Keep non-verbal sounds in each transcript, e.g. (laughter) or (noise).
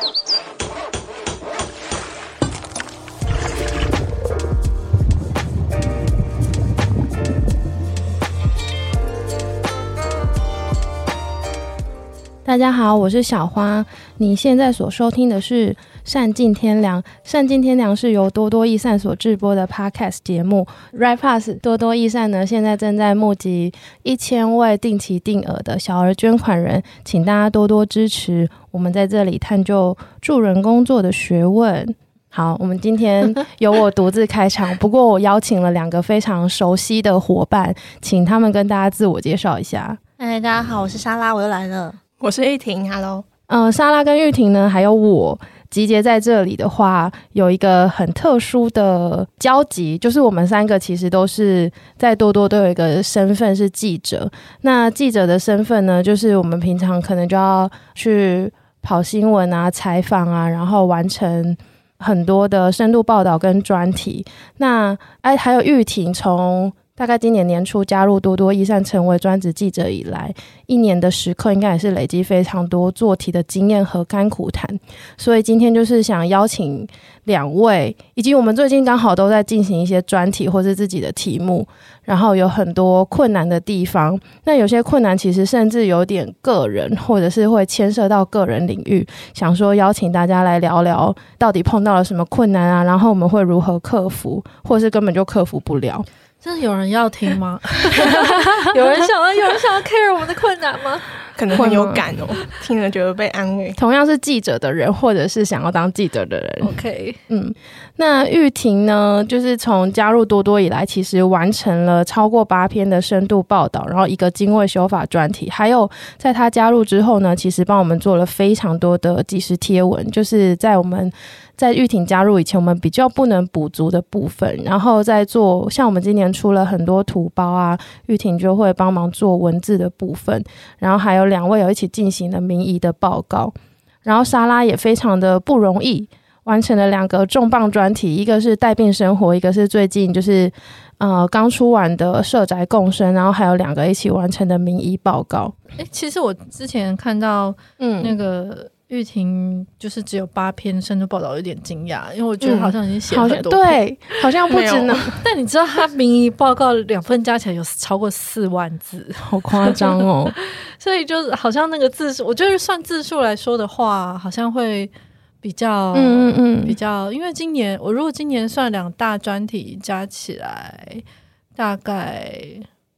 Thank you. 大家好，我是小花。你现在所收听的是《善尽天良》，《善尽天良》是由多多益善所制播的 Podcast 节目。Right Pass 多多益善呢，现在正在募集一千位定期定额的小额捐款人，请大家多多支持。我们在这里探究助人工作的学问。好，我们今天由我独自开场，(laughs) 不过我邀请了两个非常熟悉的伙伴，请他们跟大家自我介绍一下。哎，大家好，我是莎拉，我又来了。我是玉婷，Hello。嗯，莎拉跟玉婷呢，还有我集结在这里的话，有一个很特殊的交集，就是我们三个其实都是在多多都有一个身份是记者。那记者的身份呢，就是我们平常可能就要去跑新闻啊、采访啊，然后完成很多的深度报道跟专题。那哎，还有玉婷从。大概今年年初加入多多益善成为专职记者以来，一年的时刻应该也是累积非常多做题的经验和甘苦谈。所以今天就是想邀请两位，以及我们最近刚好都在进行一些专题或是自己的题目，然后有很多困难的地方。那有些困难其实甚至有点个人，或者是会牵涉到个人领域。想说邀请大家来聊聊，到底碰到了什么困难啊？然后我们会如何克服，或是根本就克服不了。真的有人要听吗？(laughs) 有人想要，有人想要 care 我们的困难吗？可能很有感哦，听了觉得被安慰。同样是记者的人，或者是想要当记者的人，OK，嗯，那玉婷呢？就是从加入多多以来，其实完成了超过八篇的深度报道，然后一个精卫修法专题，还有在他加入之后呢，其实帮我们做了非常多的即时贴文，就是在我们。在玉婷加入以前，我们比较不能补足的部分，然后在做像我们今年出了很多图包啊，玉婷就会帮忙做文字的部分，然后还有两位有一起进行了民意的报告，然后莎拉也非常的不容易，完成了两个重磅专题，一个是带病生活，一个是最近就是呃刚出完的社宅共生，然后还有两个一起完成的民意报告。诶，其实我之前看到嗯那个。玉婷就是只有八篇深度报道，有点惊讶，因为我觉得好像已经写了很多，嗯，对，好像不止呢。(laughs) 但你知道他民意报告两份加起来有超过四万字，好夸张哦。(laughs) 所以就是好像那个字数，我觉得算字数来说的话，好像会比较，嗯嗯嗯，比较。因为今年我如果今年算两大专题加起来，大概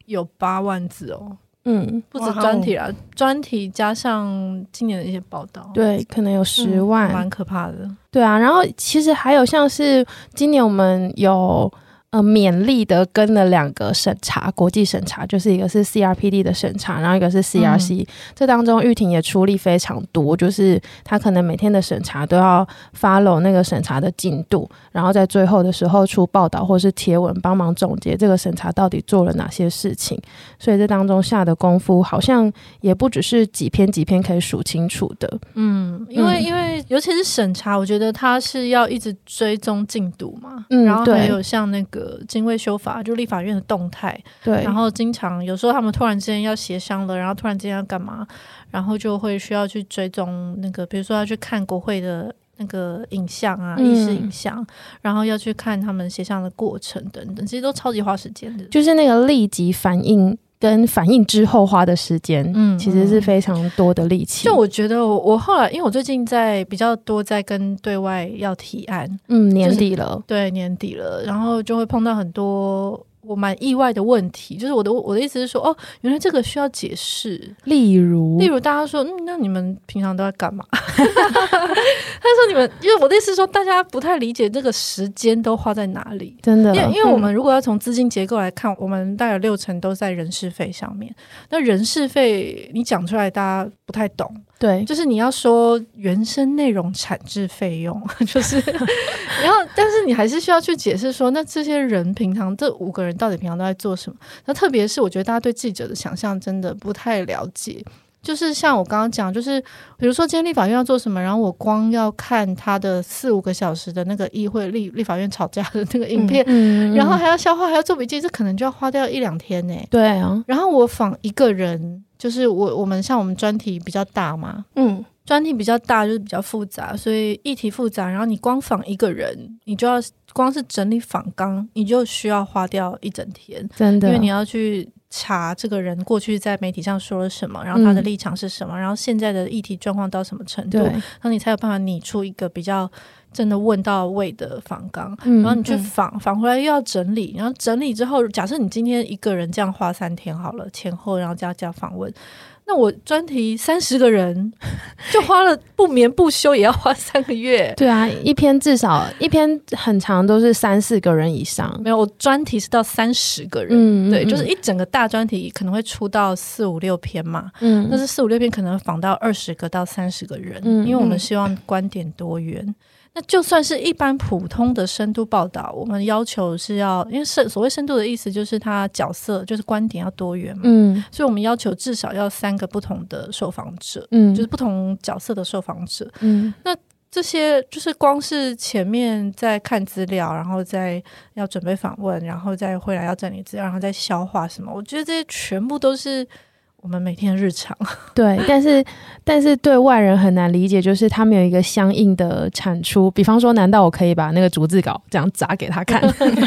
有八万字哦。嗯，不止专题啦，专题加上今年的一些报道，对，可能有十万，蛮、嗯、可怕的。对啊，然后其实还有像是今年我们有。呃，勉力的跟了两个审查，国际审查，就是一个是 CRPD 的审查，然后一个是 CRC。嗯、这当中玉婷也出力非常多，就是她可能每天的审查都要 follow 那个审查的进度，然后在最后的时候出报道或是贴文，帮忙总结这个审查到底做了哪些事情。所以这当中下的功夫好像也不只是几篇几篇可以数清楚的。嗯，因为因为尤其是审查，我觉得他是要一直追踪进度嘛。嗯，然后还有像那个。呃，精卫修法就立法院的动态，对，然后经常有时候他们突然之间要协商了，然后突然之间要干嘛，然后就会需要去追踪那个，比如说要去看国会的那个影像啊，意识影像，然后要去看他们协商的过程等等，其实都超级花时间的，就是那个立即反应。跟反应之后花的时间，嗯，其实是非常多的力气。就我觉得我，我我后来，因为我最近在比较多在跟对外要提案，嗯，年底了，就是，对，年底了，然后就会碰到很多。我蛮意外的问题，就是我的我的意思是说，哦，原来这个需要解释。例如，例如大家说，嗯，那你们平常都在干嘛？(laughs) 他说你们，因为我的意思是说，大家不太理解这个时间都花在哪里。真的，因为因为我们如果要从资金结构来看，嗯、我们大概有六成都在人事费上面。那人事费你讲出来，大家不太懂。对，就是你要说原生内容产制费用，(laughs) 就是，(laughs) 然后但是你还是需要去解释说，那这些人平常这五个人到底平常都在做什么？那特别是我觉得大家对记者的想象真的不太了解。就是像我刚刚讲，就是比如说今天立法院要做什么，然后我光要看他的四五个小时的那个议会立立法院吵架的那个影片，嗯嗯嗯、然后还要消化，还要做笔记，这可能就要花掉一两天呢。对啊，然后我访一个人。就是我我们像我们专题比较大嘛，嗯，专题比较大就是比较复杂，所以议题复杂，然后你光访一个人，你就要光是整理访纲，你就需要花掉一整天，真的，因为你要去查这个人过去在媒体上说了什么，然后他的立场是什么，嗯、然后现在的议题状况到什么程度，然后你才有办法拟出一个比较。真的问到位的访纲，然后你去访访、嗯、回来又要整理，然后整理之后，假设你今天一个人这样花三天好了，前后然后加加访问，那我专题三十个人就花了不眠不休也要花三个月。对啊，一篇至少一篇很长都是三四个人以上。没有，我专题是到三十个人，嗯、对，就是一整个大专题可能会出到四五六篇嘛，嗯，但是四五六篇可能访到二十个到三十个人，嗯，因为我们希望观点多元。那就算是一般普通的深度报道，我们要求是要，因为深所谓深度的意思就是它角色就是观点要多元嘛，嗯，所以我们要求至少要三个不同的受访者，嗯，就是不同角色的受访者，嗯，那这些就是光是前面在看资料，然后再要准备访问，然后再回来要整理资料，然后再消化什么，我觉得这些全部都是。我们每天日常 (laughs) 对，但是但是对外人很难理解，就是他们有一个相应的产出。比方说，难道我可以把那个逐字稿这样砸给他看，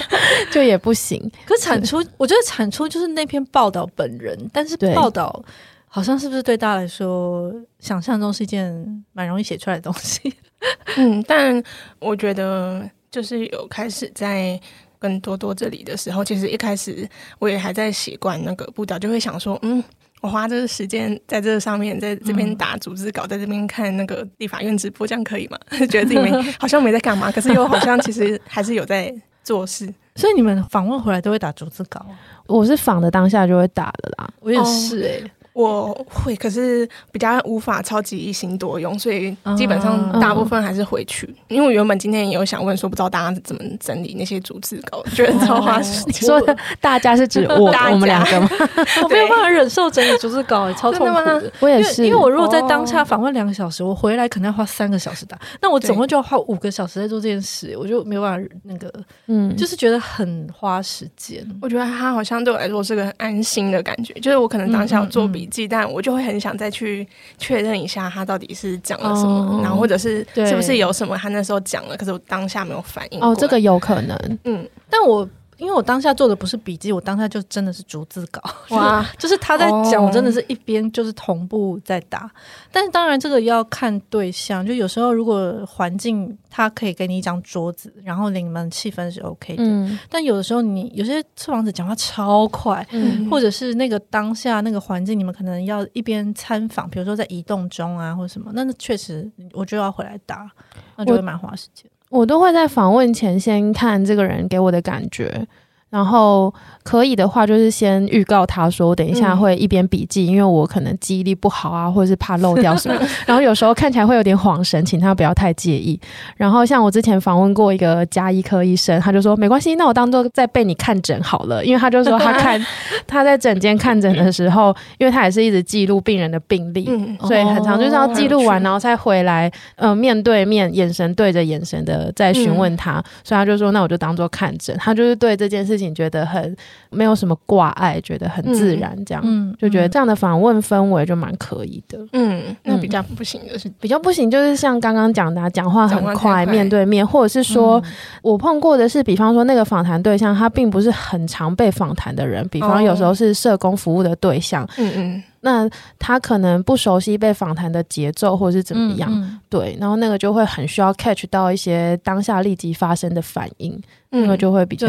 (laughs) 就也不行？可产出，我觉得产出就是那篇报道本人，但是报道好像是不是对大家来说，想象中是一件蛮容易写出来的东西？(laughs) 嗯，但我觉得就是有开始在跟多多这里的时候，其实一开始我也还在习惯那个步调，就会想说，嗯。我花这个时间在这上面，在这边打逐字稿，在这边看那个立法院直播，这样可以吗？(laughs) 觉得自己没 (laughs) 好像没在干嘛，可是又好像其实还是有在做事。(laughs) 所以你们访问回来都会打逐字稿？我是访的当下就会打的啦。我也是诶、欸。我会，可是比较无法超级一心多用，所以基本上大部分还是回去。嗯、因为我原本今天也有想问说，不知道大家怎么整理那些逐字稿，觉得超花时间。(laughs) 你说大家是指我 (laughs) 我们两个吗？(laughs) 我没有办法忍受整理逐字稿，超痛苦的。我也是，因为我如果在当下访问两个小时，我回来可能要花三个小时打，那我总共就要花五个小时在做这件事，我就没有办法那个，嗯，就是觉得很花时间。我觉得他好像对我来说是个很安心的感觉，就是我可能当下有做笔但我就会。很想再去确认一下他到底是讲了什么，然后或者是是不是有什么他那时候讲了，可是我当下没有反应。哦，这个有可能。嗯，但我。因为我当下做的不是笔记，我当下就真的是逐字稿。哇，(laughs) 就是他在讲，我真的是一边就是同步在打。但是当然这个要看对象，就有时候如果环境他可以给你一张桌子，然后你们气氛是 OK 的。嗯。但有的时候你有些受访者讲话超快，嗯，或者是那个当下那个环境，你们可能要一边参访，比如说在移动中啊或者什么，那那确实我就要回来打，那就会蛮花时间。我都会在访问前先看这个人给我的感觉。然后可以的话，就是先预告他说，我等一下会一边笔记，嗯、因为我可能记忆力不好啊，或者是怕漏掉什么。(laughs) 然后有时候看起来会有点恍神，请他不要太介意。然后像我之前访问过一个家医科医生，他就说没关系，那我当做在被你看诊好了，因为他就说他 (laughs) 看他在诊间看诊的时候，因为他也是一直记录病人的病历，嗯、所以很长就是要记录完，然后再回来，呃，面对面，眼神对着眼神的在询问他。嗯、所以他就说，那我就当做看诊。他就是对这件事情。觉得很没有什么挂碍，觉得很自然，这样，嗯，就觉得这样的访问氛围就蛮可以的。嗯，那比较不行的是比较不行，就是像刚刚讲的，讲话很快，快面对面，或者是说、嗯、我碰过的是，比方说那个访谈对象他并不是很常被访谈的人，比方有时候是社工服务的对象，嗯嗯。那他可能不熟悉被访谈的节奏，或者是怎么样，嗯嗯、对，然后那个就会很需要 catch 到一些当下立即发生的反应，嗯、那个就会比较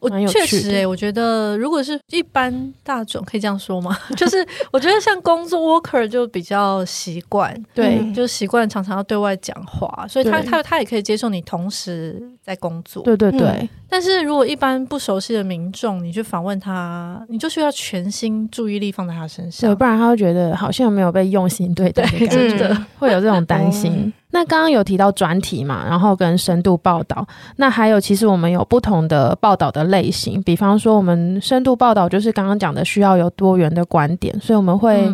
蛮有趣。确实、欸，我觉得如果是一般大众，可以这样说吗？(laughs) 就是我觉得像工作 worker 就比较习惯，(laughs) 对，嗯、就习惯常常要对外讲话，所以他他他也可以接受你同时在工作，对对对。嗯、但是如果一般不熟悉的民众，你去访问他，你就需要全心注意力放在他身上，不然。他会觉得好像没有被用心对待的感觉，对会有这种担心。那刚刚有提到专题嘛，然后跟深度报道，那还有其实我们有不同的报道的类型，比方说我们深度报道就是刚刚讲的需要有多元的观点，所以我们会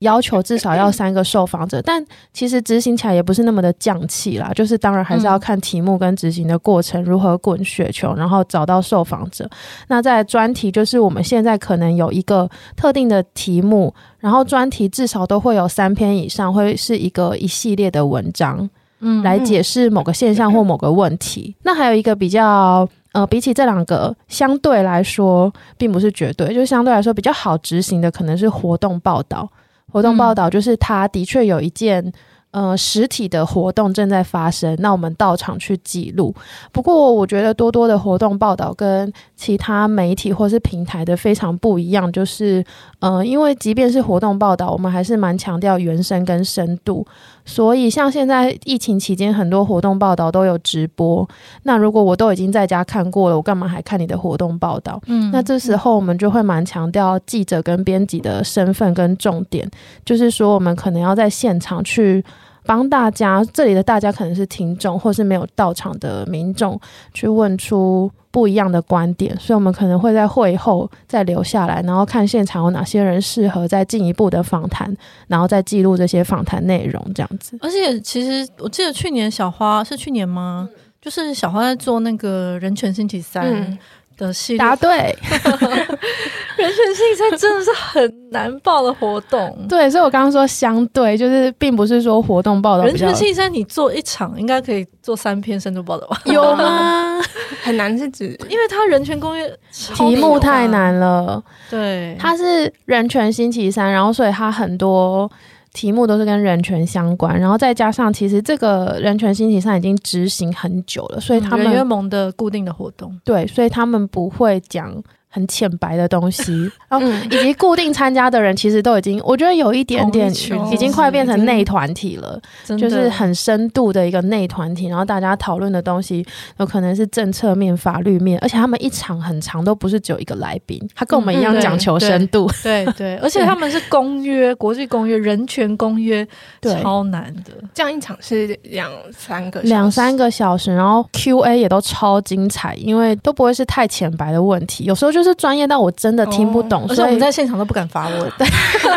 要求至少要 (clears throat) 三个受访者，但其实执行起来也不是那么的匠气啦。就是当然还是要看题目跟执行的过程如何滚雪球，然后找到受访者。那在专题，就是我们现在可能有一个特定的题目，然后专题至少都会有三篇以上，会是一个一系列的文章，嗯，来解释某个现象或某个问题。那还有一个比较。呃，比起这两个，相对来说，并不是绝对，就相对来说比较好执行的，可能是活动报道。活动报道就是他的确有一件。呃，实体的活动正在发生，那我们到场去记录。不过，我觉得多多的活动报道跟其他媒体或是平台的非常不一样，就是呃，因为即便是活动报道，我们还是蛮强调原声跟深度。所以，像现在疫情期间，很多活动报道都有直播。那如果我都已经在家看过了，我干嘛还看你的活动报道？嗯，那这时候我们就会蛮强调记者跟编辑的身份跟重点，就是说我们可能要在现场去。帮大家，这里的大家可能是听众，或是没有到场的民众，去问出不一样的观点，所以我们可能会在会后再留下来，然后看现场有哪些人适合再进一步的访谈，然后再记录这些访谈内容，这样子。而且，其实我记得去年小花是去年吗？就是小花在做那个人权星期三。嗯的系列答对，(laughs) 人权星期三真的是很难报的活动。对，所以我刚刚说相对，就是并不是说活动报道。人权星期三你做一场应该可以做三篇深度报道吧？有吗？(laughs) 很难是指，因为它人权公约题目太难了。对，它是人权星期三，然后所以它很多。题目都是跟人权相关，然后再加上其实这个人权星期三已经执行很久了，所以他们人约盟的固定的活动，对，所以他们不会讲。很浅白的东西，(laughs) 然后以及固定参加的人，其实都已经，我觉得有一点点，已经快变成内团体了，就是很深度的一个内团体。然后大家讨论的东西，有可能是政策面、法律面，而且他们一场很长，都不是只有一个来宾，他跟我们一样讲求深度。对对，而且他们是公约，国际公约、人权公约，超难的。这样一场是两三个两三个小时，然后 Q&A 也都超精彩，因为都不会是太浅白的问题，有时候就。就是专业到我真的听不懂，哦、所以我们在现场都不敢发问，对，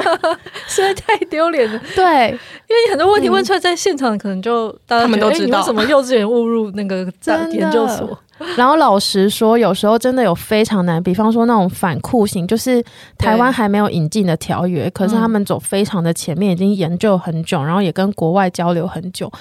(laughs) 实在太丢脸了。对，因为很多问题问出来，在现场可能就大家他们都知道，什么幼稚园误入那个 (laughs) 研究所。然后老实说，有时候真的有非常难，比方说那种反酷刑，就是台湾还没有引进的条约，可是他们走非常的前面，已经研究很久，然后也跟国外交流很久。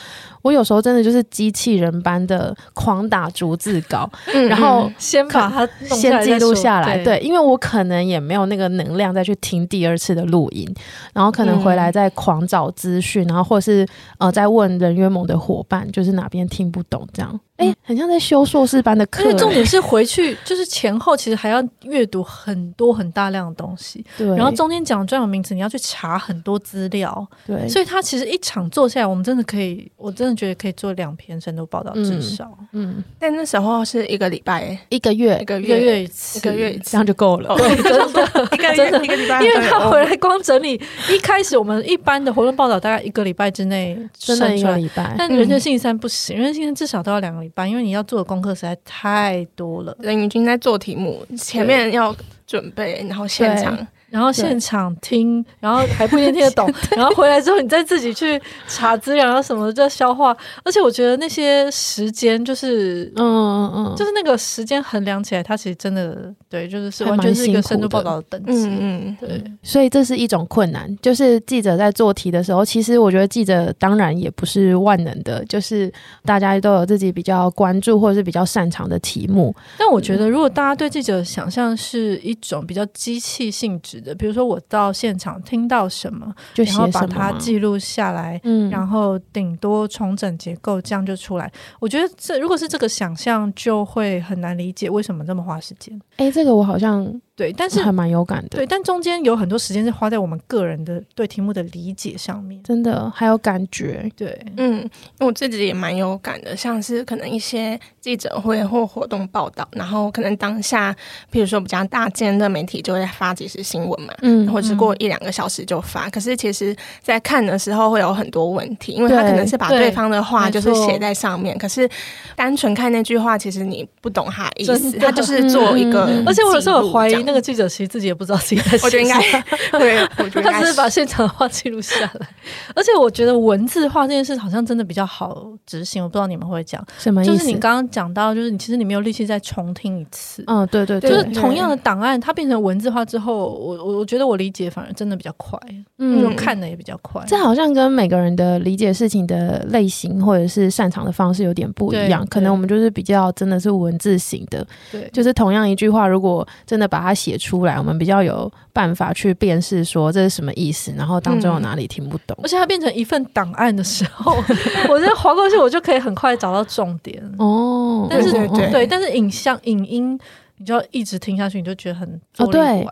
我有时候真的就是机器人般的狂打逐字稿，嗯、然后先把它先记录下来，对，对，因为我可能也没有那个能量再去听第二次的录音，然后可能回来再狂找资讯，然后或是呃再问人约盟的伙伴，就是哪边听不懂这样。哎、欸，很像在修硕士班的课。因为重点是回去就是前后其实还要阅读很多很大量的东西，对。然后中间讲专有名词，你要去查很多资料，对。所以他其实一场做下来，我们真的可以，我真的觉得可以做两篇深度报道，至少。嗯。嗯，但那时候是一个礼拜，一个月，一个月，一个月一次，一个月一次，这样就够了。对，真的，一个月一个礼拜，因为他回来光整理，一开始我们一般的活动报道大概一个礼拜之内，真的一个礼拜。但人权星期三不行，人权星期三至少都要两个礼拜，因为你要做的。功课实在太多了，人已经在做题目，前面要准备，然后现场。然后现场听，然后还不一定听得 (laughs) 懂，然后回来之后你再自己去查资料，然后什么叫消化。而且我觉得那些时间就是，嗯嗯嗯，就是那个时间衡量起来，它其实真的对，就是是完全是一个深度报道的等级。嗯嗯，对。所以这是一种困难，就是记者在做题的时候，其实我觉得记者当然也不是万能的，就是大家都有自己比较关注或者是比较擅长的题目。但我觉得，如果大家对记者想象是一种比较机器性质的。比如说，我到现场听到什么，就然后把它记录下来，嗯，然后顶多重整结构，这样就出来。我觉得这如果是这个想象，就会很难理解为什么这么花时间。哎，这这个我好像。对，但是还蛮有感的。对，但中间有很多时间是花在我们个人的对题目的理解上面，真的还有感觉。对，嗯，因为我自己也蛮有感的，像是可能一些记者会或活动报道，然后可能当下，譬如说比较大间的媒体就会发即时新闻嘛，嗯，或者是过一两个小时就发。嗯、可是其实，在看的时候会有很多问题，因为他可能是把对方的话就是写在上面，可是单纯看那句话，其实你不懂他意思，他就是做一个、嗯。而且我有时候怀疑。疑那个记者其实自己也不知道自己在写。(laughs) 我觉得应该对，我觉得他只是把现场的话记录下来。而且我觉得文字化这件事好像真的比较好执行。我不知道你们会讲什么意思？就是你刚刚讲到，就是你其实你没有力气再重听一次。嗯，对对对，就是同样的档案，它变成文字化之后，我我我觉得我理解反而真的比较快，嗯，看的也比较快。这好像跟每个人的理解事情的类型或者是擅长的方式有点不一样。可能我们就是比较真的是文字型的，对，就是同样一句话，如果真的把它写出来，我们比较有办法去辨识说这是什么意思，然后当中有哪里听不懂。而且它变成一份档案的时候，(laughs) 我在划过去，我就可以很快找到重点哦。但是对，但是影像、影音，你就要一直听下去，你就觉得很哦，对。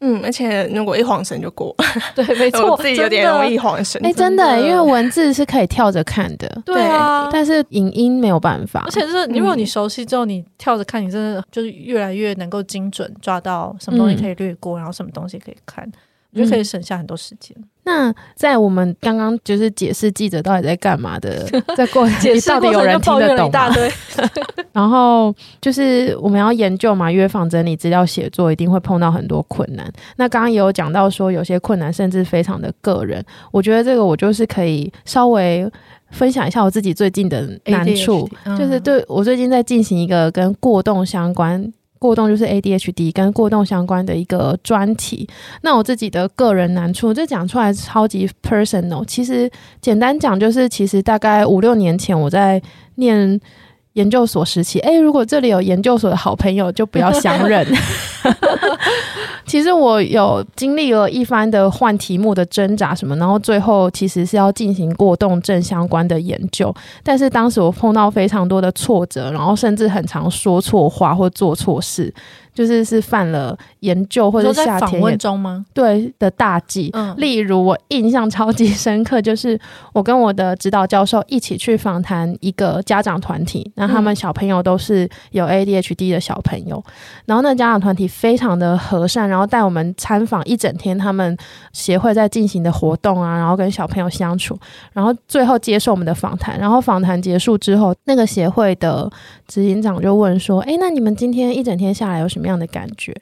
嗯，而且如果一晃神就过，(laughs) 对，没错，(laughs) 我自己有点容易晃神。哎，真的，欸，因为文字是可以跳着看的，对啊，但是影音没有办法。而且是，如果你熟悉之后，你跳着看，你真的就是越来越能够精准抓到什么东西可以略过，嗯，然后什么东西可以看。我觉得可以省下很多时间。那在我们刚刚就是解释记者到底在干嘛的，(laughs) 在过解释到底有人听得懂吗？(laughs) 然后就是我们要研究嘛，约访整理资料写作一定会碰到很多困难。那刚刚也有讲到说，有些困难甚至非常的个人。我觉得这个我就是可以稍微分享一下我自己最近的难处，就是对我最近在进行一个跟过动相关。过动就是 ADHD 跟过动相关的一个专题。那我自己的个人难处，这讲出来超级 personal。其实简单讲，就是其实大概五六年前我在念研究所时期，诶，如果这里有研究所的好朋友，就不要相认。(laughs) 其实我有经历了一番的换题目的挣扎什么，然后最后其实是要进行过动症相关的研究，但是当时我碰到非常多的挫折，然后甚至很常说错话或做错事。就是是犯了研究或者夏天访问中吗？对的大忌。嗯，例如我印象超级深刻，就是我跟我的指导教授一起去访谈一个家长团体，那他们小朋友都是有 ADHD 的小朋友，然后那家长团体非常的和善，然后带我们参访一整天他们协会在进行的活动啊，然后跟小朋友相处，然后最后接受我们的访谈，然后访谈结束之后，那个协会的执行长就问说：“哎，那你们今天一整天下来有什么？”样的感觉，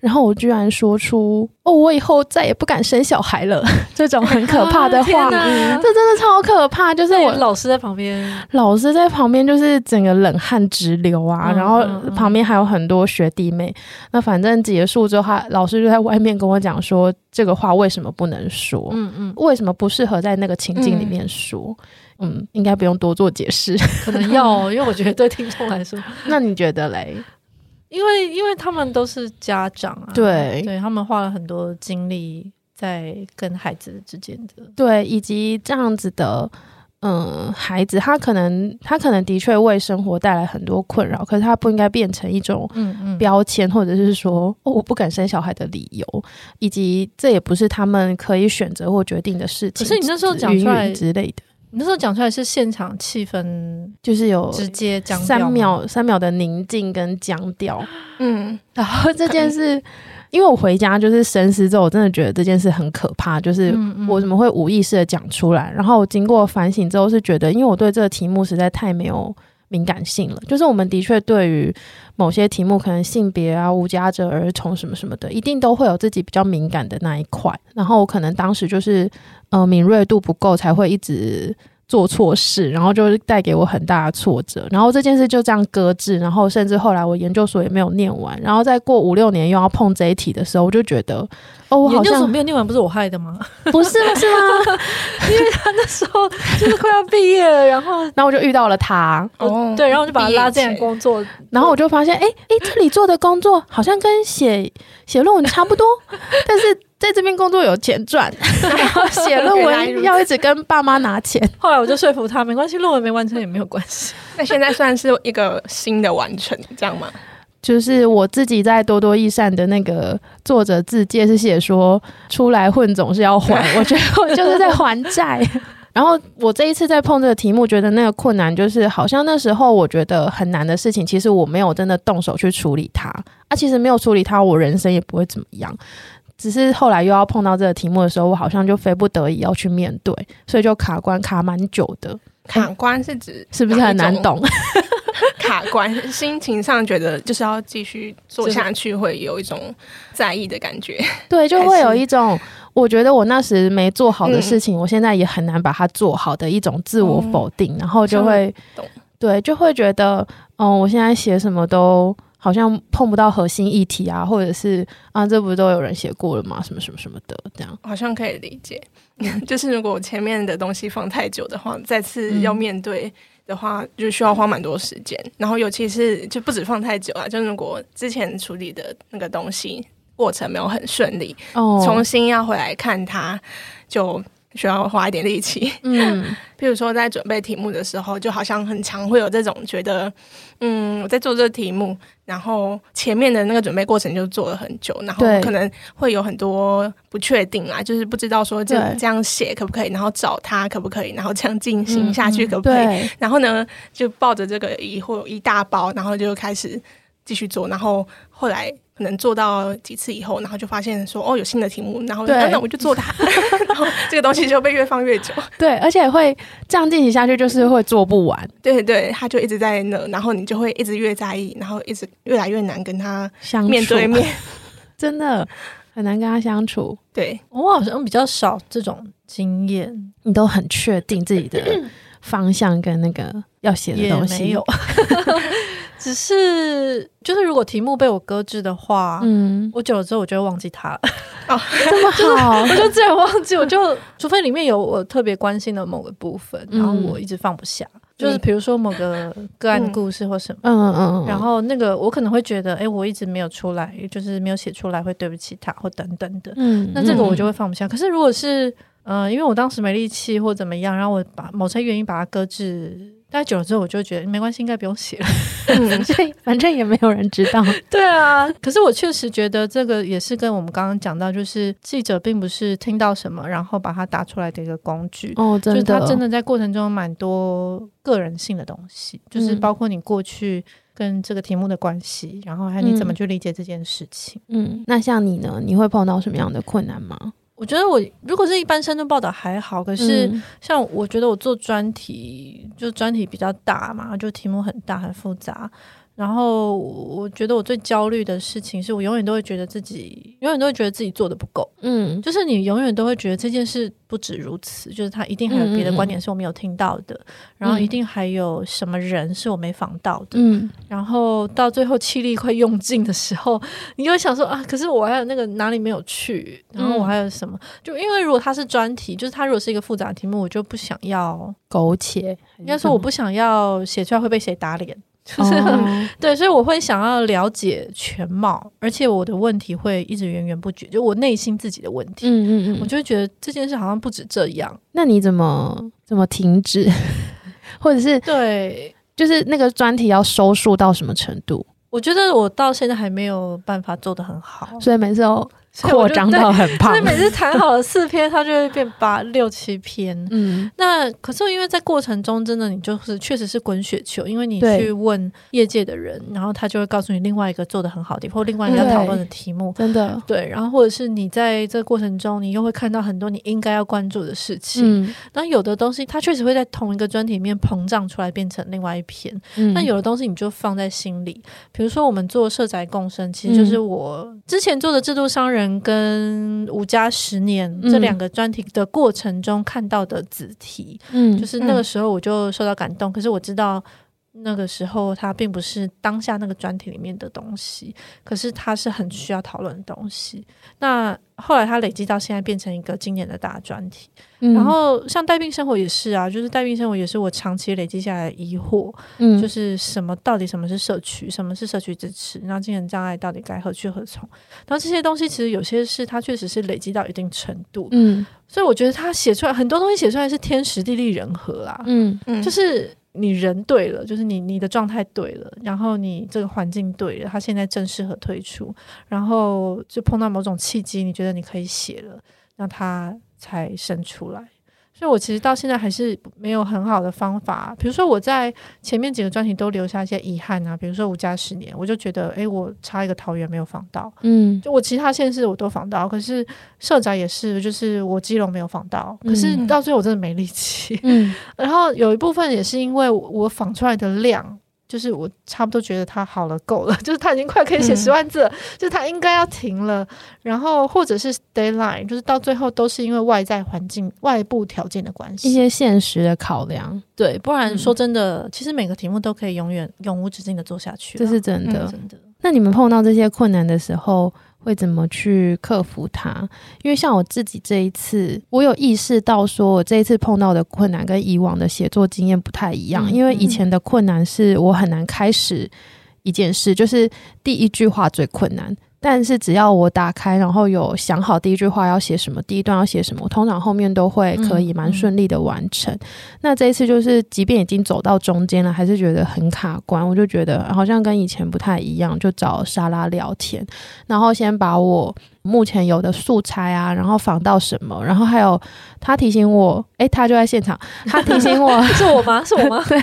然后我居然说出“哦，我以后再也不敢生小孩了” (laughs) 这种很可怕的 (laughs) 话，这真的超可怕。就是我老师在旁边，老师在旁边，就是整个冷汗直流啊。嗯、然后旁边还有很多学弟妹。嗯、那反正结束之后，他老师就在外面跟我讲说：“这个话为什么不能说？嗯嗯，为什么不适合在那个情境里面说？嗯，嗯，应该不用多做解释，可能要，因为我觉得对听众来说，(laughs) 那你觉得嘞？”因为因为他们都是家长啊，对，对他们花了很多精力在跟孩子之间的，对，以及这样子的，嗯，孩子他可能他可能的确为生活带来很多困扰，可是他不应该变成一种嗯嗯标签，或者是说哦我不敢生小孩的理由，以及这也不是他们可以选择或决定的事情。可是你那时候讲出来之类的。你那时候讲出来是现场气氛，就是有直接讲三秒三秒的宁静跟僵掉。嗯，然后这件事，因为我回家就是深思之后，我真的觉得这件事很可怕。就是我怎么会无意识的讲出来？然后我经过反省之后，是觉得，因为我对这个题目实在太没有敏感性了。就是我们的确对于某些题目，可能性别啊、无家者、儿童什么什么的，一定都会有自己比较敏感的那一块。然后我可能当时就是。呃，敏锐度不够，才会一直做错事，然后就是带给我很大的挫折。然后这件事就这样搁置，然后甚至后来我研究所也没有念完。然后再过五六年又要碰这一题的时候，我就觉得，哦，我好像研究所没有念完，不是我害的吗？(laughs) 不是，不是吗？因为他那时候就是快要毕业了，然后，(laughs) 然后我就遇到了他，哦，对，然后我就把他拉进来工作，然后我就发现，哎哎，这里做的工作好像跟写写论文差不多，(laughs) 但是。在这边工作有钱赚，然 (laughs) 后写论文要一直跟爸妈拿钱。后来我就说服他，没关系，论文没完成也没有关系。那现在算是一个新的完成，这样吗？就是我自己在多多益善的那个作者自介是写说，出来混总是要还，(laughs) 我觉得 (laughs) 我就是在还债。然后我这一次在碰这个题目，觉得那个困难就是，好像那时候我觉得很难的事情，其实我没有真的动手去处理它。啊，其实没有处理它，我人生也不会怎么样。只是后来又要碰到这个题目的时候，我好像就非不得已要去面对，所以就卡关卡蛮久的。卡关是指是不是很难懂？卡关，心情上觉得就是要继续做下去，会有一种在意的感觉。对，就会有一种我觉得我那时没做好的事情，嗯、我现在也很难把它做好的一种自我否定，嗯、然后就会对，就会觉得，哦，我现在写什么都。好像碰不到核心议题啊，或者是啊，这不是都有人写过了吗？什么什么什么的，这样好像可以理解。(laughs) 就是如果前面的东西放太久的话，再次要面对的话，嗯、就需要花蛮多时间。然后尤其是就不止放太久啊，就如果之前处理的那个东西过程没有很顺利，哦，重新要回来看它就。需要花一点力气，嗯，(laughs) 譬如说在准备题目的时候，就好像很常会有这种觉得，嗯，我在做这个题目，然后前面的那个准备过程就做了很久，然后可能会有很多不确定啊，就是不知道说这这样写可不可以，然后找他可不可以，然后这样进行下去可不可以，嗯、然后呢就抱着这个疑惑一大包，然后就开始继续做，然后后来。可能做到几次以后，然后就发现说哦，有新的题目，然后、啊、那我就做它，(laughs) 然后这个东西就被越放越久。对，而且会这样进行下去，就是会做不完。对对，他就一直在那，然后你就会一直越在意，然后一直越来越难跟他面对面，(laughs) 真的很难跟他相处。对，我好像比较少这种经验，你都很确定自己的方向跟那个要写的东西。有。(laughs) 只是就是，如果题目被我搁置的话，嗯，我久了之后我就会忘记它了。哦，(laughs) 这么好，(laughs) 我就自然忘记。我就除非里面有我特别关心的某个部分，然后我一直放不下。嗯、就是比如说某个个案的故事或什么，嗯嗯嗯，然后那个我可能会觉得，哎、欸，我一直没有出来，就是没有写出来，会对不起他或等等的。嗯，那这个我就会放不下。可是如果是，嗯、呃，因为我当时没力气或怎么样，然后我把某些原因把它搁置。大概久了之后，我就觉得没关系，应该不用写了。(laughs) 反正反正也没有人知道。(laughs) 对啊，可是我确实觉得这个也是跟我们刚刚讲到，就是记者并不是听到什么然后把它打出来的一个工具。哦，真的，就是他真的在过程中蛮多个人性的东西，就是包括你过去跟这个题目的关系，然后还有你怎么去理解这件事情。嗯，嗯，那像你呢？你会碰到什么样的困难吗？我觉得我如果是一般深度报道还好，可是像我觉得我做专题，就专题比较大嘛，就题目很大很复杂。然后我觉得我最焦虑的事情是我永远都会觉得自己永远都会觉得自己做的不够，嗯，就是你永远都会觉得这件事不止如此，就是他一定还有别的观点是我没有听到的，然后一定还有什么人是我没访到的，嗯，然后到最后气力快用尽的时候，你就会想说啊，可是我还有那个哪里没有去，然后我还有什么？就因为如果他是专题，就是他如果是一个复杂的题目，我就不想要苟且，应该说我不想要写出来会被谁打脸。就是、oh. 对，所以我会想要了解全貌，而且我的问题会一直源源不绝，就我内心自己的问题。嗯嗯嗯，我就会觉得这件事好像不止这样。那你怎么怎么停止，(laughs) 或者是对，就是那个专题要收束到什么程度？我觉得我到现在还没有办法做得很好，所以每次都。扩张到很胖，所以每次谈好了四篇，它就会变八六七篇。嗯，那可是因为在过程中，真的你就是确实是滚雪球，因为你去问业界的人，然后他就会告诉你另外一个做的很好的，或另外一个要讨论的题目。真的对，然后或者是你在这个过程中，你又会看到很多你应该要关注的事情。嗯，那有的东西它确实会在同一个专题里面膨胀出来，变成另外一篇。嗯，那有的东西你就放在心里，比如说我们做社宅共生，其实就是我之前做的制度商人。跟五加十年这两个专题的过程中看到的子题，嗯，就是那个时候我就受到感动。嗯，可是我知道。那个时候，它并不是当下那个专题里面的东西，可是它是很需要讨论的东西。那后来它累积到现在，变成一个经典的大专题。嗯、然后像带病生活也是啊，就是带病生活也是我长期累积下来的疑惑，嗯，就是什么到底什么是社区，什么是社区支持，然后精神障碍到底该何去何从？然后这些东西其实有些是它确实是累积到一定程度，嗯，所以我觉得他写出来很多东西写出来是天时地利人和啦，嗯嗯，就是。你人对了，就是你你的状态对了，然后你这个环境对了，他现在正适合退出，然后就碰到某种契机，你觉得你可以写了，那他才生出来。所以我其实到现在还是没有很好的方法。比如说我在前面几个专题都留下一些遗憾啊，比如说五加十年，我就觉得，诶，我差一个桃园没有访到，嗯，就我其他县市我都访到，可是社宅也是，就是我基隆没有访到，可是到最后我真的没力气，嗯，(laughs) 然后有一部分也是因为我访出来的量就是我差不多觉得他好了，够了，(laughs) 就是他已经快可以写十万字了，嗯、就是他应该要停了。然后或者是 deadline，就是到最后都是因为外在环境、外部条件的关系，一些现实的考量。对，不然说真的，嗯、其实每个题目都可以永远永无止境的做下去，这是真的，真的。那你们碰到这些困难的时候，会怎么去克服它？因为像我自己这一次，我有意识到，说我这一次碰到的困难跟以往的写作经验不太一样。因为以前的困难是我很难开始一件事，就是第一句话最困难。但是只要我打开，然后有想好第一句话要写什么，第一段要写什么，通常后面都会可以蛮顺利的完成。那这一次就是，即便已经走到中间了，还是觉得很卡关。我就觉得好像跟以前不太一样，就找莎拉聊天，然后先把我目前有的素材啊，然后仿到什么，然后还有他提醒我，诶，他就在现场，(laughs) 他提醒我是我吗？是我吗？(laughs) 对，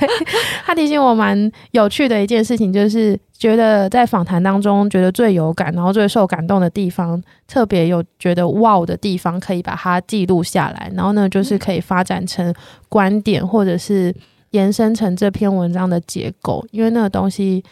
他提醒我蛮有趣的一件事情就是。觉得在访谈当中，觉得最有感，然后最受感动的地方，特别有觉得哇的地方，可以把它记录下来，然后呢，就是可以发展成观点，或者是延伸成这篇文章的结构。因为那个东西，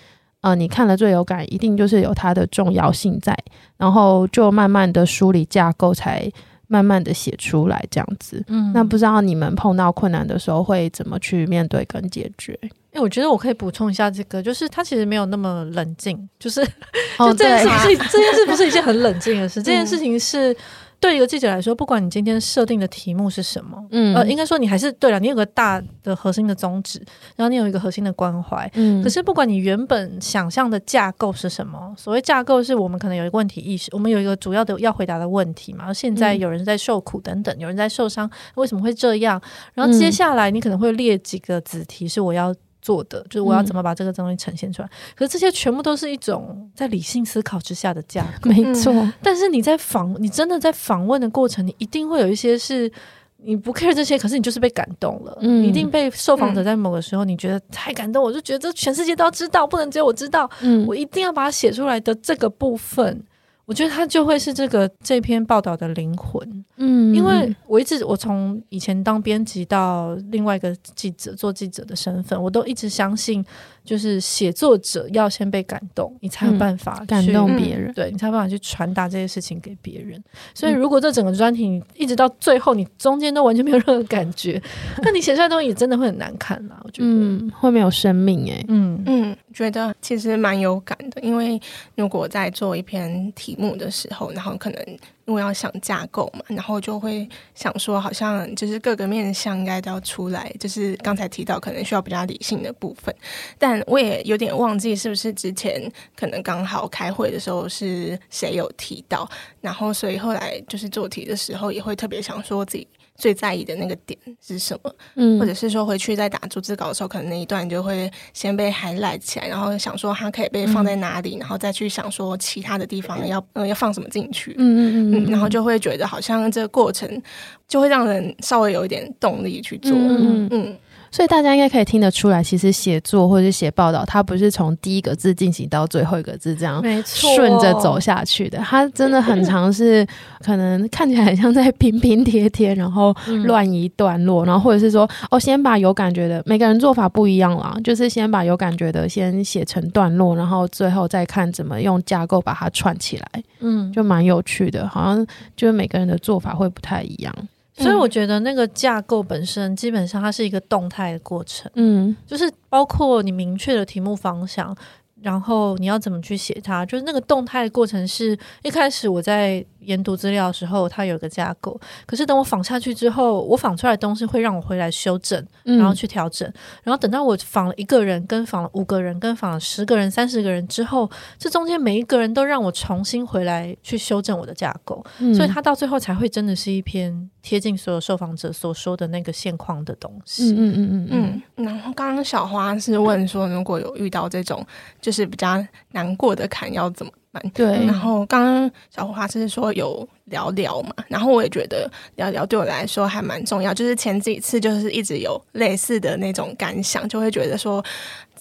呃，你看了最有感，一定就是有它的重要性在，然后就慢慢的梳理架构，才慢慢的写出来这样子。嗯，那不知道你们碰到困难的时候会怎么去面对跟解决？哎，我觉得我可以补充一下这个，就是他其实没有那么冷静，就是 (laughs) 就这件事不是这件事不是一件很冷静的事，(laughs) 这件事情是对一个记者来说，不管你今天设定的题目是什么，嗯，呃，应该说你还是对了，你有个大的核心的宗旨，然后你有一个核心的关怀，嗯，可是不管你原本想象的架构是什么，所谓架构是我们可能有一个问题意识，我们有一个主要的要回答的问题嘛，现在有人在受苦等等，有人在受伤，为什么会这样？然后接下来你可能会列几个子题是我要。做的就是我要怎么把这个东西呈现出来，嗯、可是这些全部都是一种在理性思考之下的架构，(laughs) 没错。嗯、但是你在访，你真的在访问的过程，你一定会有一些是你不 care 这些，可是你就是被感动了，嗯、你一定被受访者在某个时候你觉得太感动，我就觉得这全世界都要知道，不能只有我知道，嗯，我一定要把它写出来的这个部分。我觉得他就会是这个这篇报道的灵魂，嗯，因为我一直我从以前当编辑到另外一个记者做记者的身份，我都一直相信。就是写作者要先被感动，你才有办法、嗯、感动别人，对，你才有办法去传达这些事情给别人。所以，如果这整个专题你一直到最后，你中间都完全没有任何感觉，(laughs) 那你写出来的东西也真的会很难看啦。我觉得，嗯，会没有生命哎、欸，嗯嗯，觉得其实蛮有感的，因为如果在做一篇题目的时候，然后可能。因为要想架构嘛，然后就会想说，好像就是各个面向应该都要出来，就是刚才提到可能需要比较理性的部分，但我也有点忘记是不是之前可能刚好开会的时候是谁有提到，然后所以后来就是做题的时候也会特别想说自己。最在意的那个点是什么？嗯，或者是说回去在打逐字稿的时候，可能那一段就会先被 highlight 起来，然后想说它可以被放在哪里，嗯、然后再去想说其他的地方要嗯要放什么进去。嗯嗯嗯，嗯，然后就会觉得好像这个过程就会让人稍微有一点动力去做。嗯嗯。嗯所以大家应该可以听得出来，其实写作或者是写报道，它不是从第一个字进行到最后一个字这样没错顺着走下去的。它真的很长是可能看起来很像在拼拼贴贴，然后乱一段落，然后或者是说哦，先把有感觉的，每个人做法不一样啦，就是先把有感觉的先写成段落，然后最后再看怎么用架构把它串起来。嗯，就蛮有趣的，好像就是每个人的做法会不太一样。所以我觉得那个架构本身基本上它是一个动态的过程，嗯，就是包括你明确的题目方向，然后你要怎么去写它，就是那个动态的过程是一开始我在。研读资料的时候，它有个架构。可是等我仿下去之后，我仿出来的东西会让我回来修正，然后去调整。嗯、然后等到我仿了一个人，跟仿了五个人，跟仿了十个人、三十个人之后，这中间每一个人都让我重新回来去修正我的架构。嗯、所以它到最后才会真的是一篇贴近所有受访者所说的那个现况的东西。嗯嗯嗯嗯嗯。然后刚刚小花是问说，如果有遇到这种就是比较难过的坎，要怎么？对，然后刚刚小花是说有聊聊嘛。然后我也觉得聊聊对我来说还蛮重要，就是前几次就是一直有类似的那种感想，就会觉得说。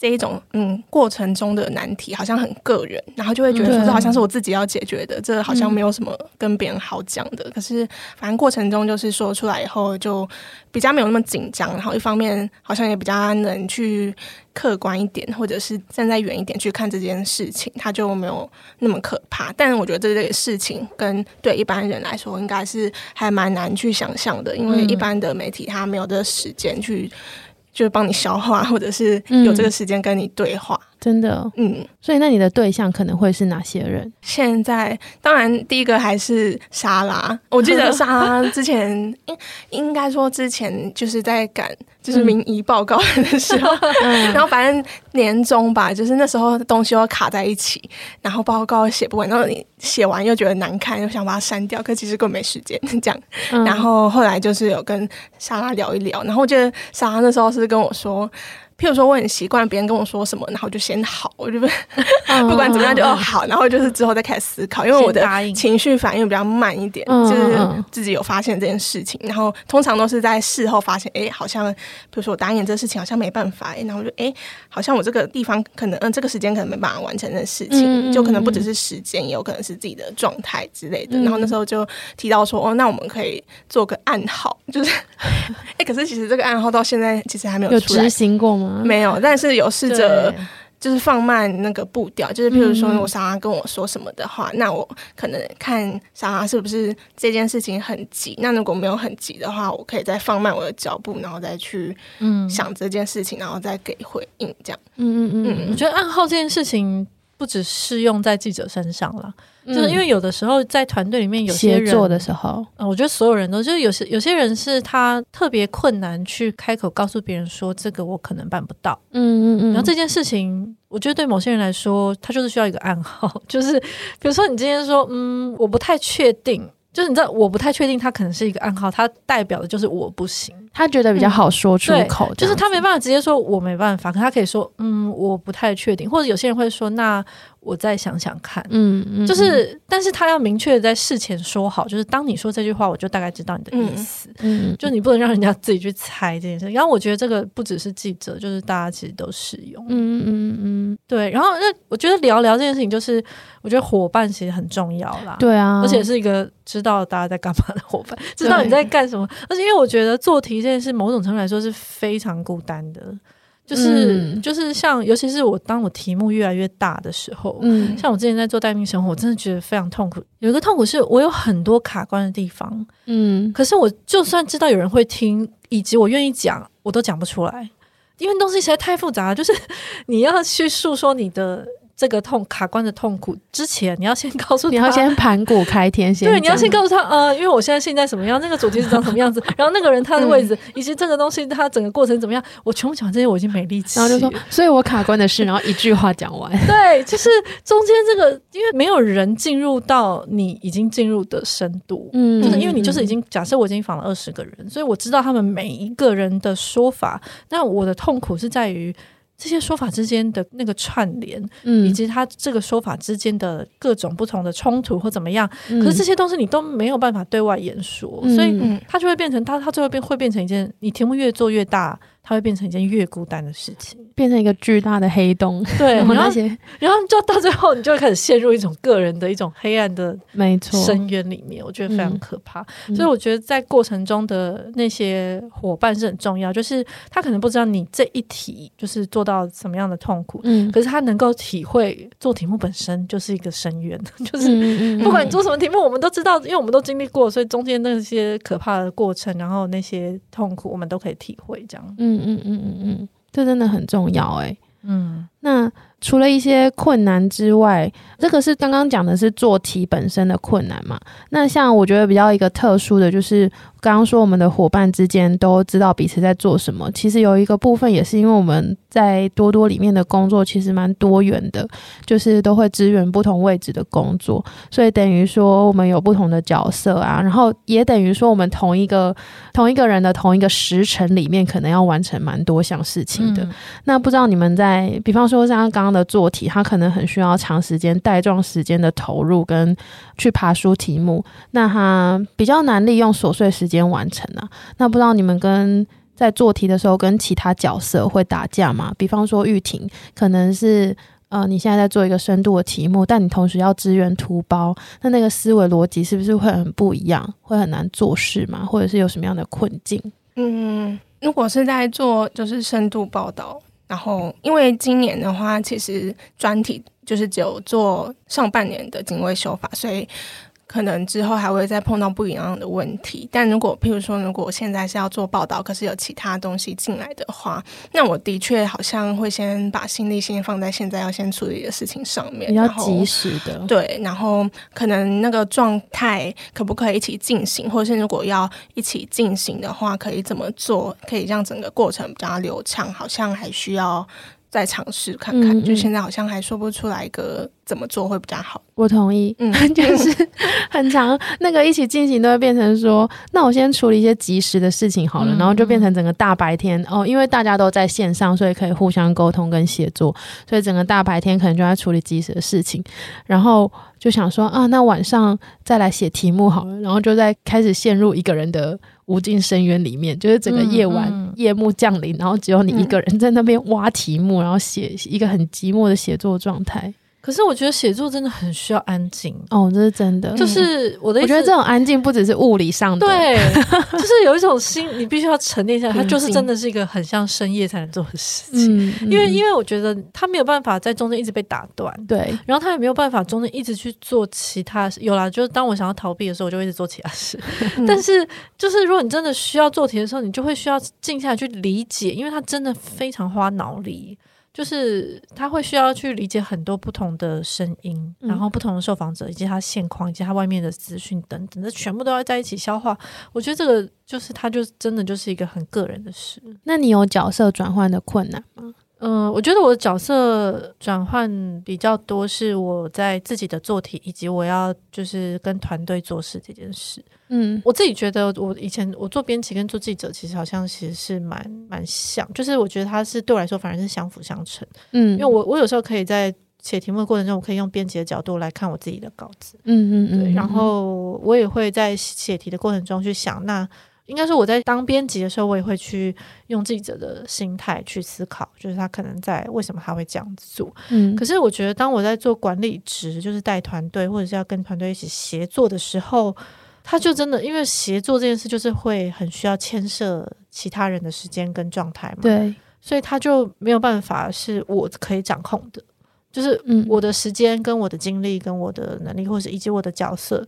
这一种嗯，过程中的难题好像很个人，然后就会觉得说这好像是我自己要解决的，这好像没有什么跟别人好讲的。可是反正过程中就是说出来以后就比较没有那么紧张，然后一方面好像也比较能去客观一点，或者是站在远一点去看这件事情，它就没有那么可怕。但我觉得这个事情跟对一般人来说应该是还蛮难去想象的，因为一般的媒体他没有这个时间去。就是帮你消化，或者是有这个时间跟你对话，嗯、真的，嗯，所以那你的对象可能会是哪些人？现在当然第一个还是莎拉，我记得 (laughs) 莎拉之前应应该说之前就是在赶。就是民意报告的时候，(laughs) 嗯、然后反正年终吧，就是那时候东西又卡在一起，然后报告写不完，然后你写完又觉得难看，又想把它删掉，可其实根本没时间这样。然后后来就是有跟莎拉聊一聊，然后我觉得莎拉那时候是跟我说。譬如说，我很习惯别人跟我说什么，然后就先好，我就不 (laughs) 不管怎么样就哦好，然后就是之后再开始思考，因为我的情绪反应比较慢一点，就是自己有发现这件事情，然后通常都是在事后发现，哎，好像比如说我答应这事情好像没办法，哎，然后就哎，好像我这个地方可能嗯这个时间可能没办法完成的事情，就可能不只是时间，也有可能是自己的状态之类的。然后那时候就提到说，哦，那我们可以做个暗号，就是 (laughs) 哎，可是其实这个暗号到现在其实还没有执行过吗？没有，但是有试着就是放慢那个步调，就是譬如说我莎莎跟我说什么的话，嗯、那我可能看莎莎是不是这件事情很急，那如果没有很急的话，我可以再放慢我的脚步，然后再去嗯。想这件事情，然后再给回应，这样。嗯嗯嗯，嗯。我觉得暗号这件事情不只适用在记者身上了。就是因为有的时候在团队里面有些人做的时候，嗯，我觉得所有人都就是有些有些人是他特别困难去开口告诉别人说，这个我可能办不到，嗯嗯嗯，然后这件事情，我觉得对某些人来说，他就是需要一个暗号，(laughs) 就是比如说你今天说，嗯，我不太确定。就是你知道，我不太确定，他可能是一个暗号，他代表的就是我不行，他觉得比较好说出口，嗯，就是他没办法直接说我没办法，可他可以说嗯，我不太确定，或者有些人会说那我再想想看，嗯嗯，就是但是他要明确的在事前说好，就是当你说这句话，我就大概知道你的意思，嗯，嗯就你不能让人家自己去猜这件事。然后我觉得这个不只是记者，就是大家其实都适用，嗯嗯嗯，对。然后那我觉得聊聊这件事情，就是我觉得伙伴其实很重要啦，对啊，而且是一个。知道大家在干嘛的伙伴，知道你在干什么，而且因为我觉得做题这件事，某种程度来说是非常孤单的，就是、嗯、就是像，尤其是我当我题目越来越大的时候，嗯，像我之前在做待命生活，我真的觉得非常痛苦。有一个痛苦是我有很多卡关的地方，嗯，可是我就算知道有人会听，以及我愿意讲，我都讲不出来，因为东西实在太复杂了，就是你要去诉说你的。这个痛卡关的痛苦之前，你要先告诉他，你要先盘古开天，先对，你要先告诉他，呃，因为我现在现在什么样，那个主题是长什么样子，(laughs) 然后那个人他的位置，嗯、以及这个东西它整个过程怎么样，我全部讲完这些，我已经没力气。然后就说，所以我卡关的事，然后一句话讲完。(laughs) 对，就是中间这个，因为没有人进入到你已经进入的深度，嗯，就是因为你就是已经假设我已经访了二十个人，所以我知道他们每一个人的说法，那我的痛苦是在于。这些说法之间的那个串联，嗯，以及他这个说法之间的各种不同的冲突或怎么样，嗯、可是这些东西你都没有办法对外言说，嗯、所以他就会变成，他他最后变会变成一件，你题目越做越大。它会变成一件越孤单的事情，变成一个巨大的黑洞。对，(laughs) 然后那些，然后就到最后，你就会开始陷入一种个人的一种黑暗的没错深渊里面。我觉得非常可怕。嗯、所以我觉得在过程中的那些伙伴是很重要，就是他可能不知道你这一题就是做到什么样的痛苦，嗯，可是他能够体会做题目本身就是一个深渊，(laughs) 就是不管你做什么题目，我们都知道，因为我们都经历过，所以中间那些可怕的过程，然后那些痛苦，我们都可以体会。这样，嗯。嗯嗯嗯嗯嗯，这真的很重要哎。嗯，那除了一些困难之外，这个是刚刚讲的是做题本身的困难嘛？那像我觉得比较一个特殊的就是。刚刚说我们的伙伴之间都知道彼此在做什么，其实有一个部分也是因为我们在多多里面的工作其实蛮多元的，就是都会支援不同位置的工作，所以等于说我们有不同的角色啊，然后也等于说我们同一个同一个人的同一个时辰里面可能要完成蛮多项事情的。嗯、那不知道你们在，比方说说像刚刚的做题，他可能很需要长时间带状时间的投入跟去爬梳题目，那他比较难利用琐碎时间完成啊。那不知道你们跟在做题的时候跟其他角色会打架吗？比方说玉婷，可能是呃你现在在做一个深度的题目，但你同时要支援图包，那那个思维逻辑是不是会很不一样，会很难做事吗？或者是有什么样的困境？嗯，如果是在做就是深度报道。然后，因为今年的话，其实专题就是只有做上半年的警卫修法，所以。可能之后还会再碰到不一样的问题，但如果譬如说，如果我现在是要做报道，可是有其他东西进来的话，那我的确好像会先把心力先放在现在要先处理的事情上面，比较及时的。对，然后可能那个状态可不可以一起进行，或者是如果要一起进行的话，可以怎么做，可以让整个过程比较流畅，好像还需要。再尝试看看，嗯嗯，就现在好像还说不出来一个怎么做会比较好。我同意，嗯，(laughs) 就是很长那个一起进行都会变成说，那我先处理一些及时的事情好了，然后就变成整个大白天哦，因为大家都在线上，所以可以互相沟通跟协作，所以整个大白天可能就在处理及时的事情，然后就想说啊，那晚上再来写题目好了，然后就在开始陷入一个人的。无尽深渊里面，就是整个夜晚、嗯嗯、夜幕降临，然后只有你一个人在那边挖题目，嗯、然后写一个很寂寞的写作状态。可是我觉得写作真的很需要安静哦，这是真的。就是我的意思，我觉得这种安静不只是物理上的，对，(laughs) 就是有一种心，你必须要沉淀下来。它就是真的是一个很像深夜才能做的事情。嗯，因为因为我觉得他没有办法在中间一直被打断，对。然后他也没有办法中间一直去做其他事。有啦，就是当我想要逃避的时候，我就一直做其他事。嗯、(laughs) 但是就是如果你真的需要做题的时候，你就会需要静下来去理解，因为它真的非常花脑力。就是他会需要去理解很多不同的声音，然后不同的受访者以及他现况以及他外面的资讯等等，这全部都要在一起消化。我觉得这个就是他就真的就是一个很个人的事。那你有角色转换的困难吗？嗯，我觉得我的角色转换比较多，是我在自己的做题，以及我要就是跟团队做事这件事。嗯，我自己觉得我以前我做编辑跟做记者，其实好像其实是蛮蛮像，就是我觉得他是对我来说反而是相辅相成。嗯，因为我我有时候可以在写题目的过程中，我可以用编辑的角度来看我自己的稿子。嗯嗯嗯，对，然后我也会在写题的过程中去想那。应该说我在当编辑的时候，我也会去用记者的心态去思考，就是他可能在为什么他会这样子做。嗯，可是我觉得当我在做管理职，就是带团队或者是要跟团队一起协作的时候，他就真的因为协作这件事就是会很需要牵涉其他人的时间跟状态嘛。对，所以他就没有办法是我可以掌控的。就是我的时间跟我的精力跟我的能力，或者以及我的角色，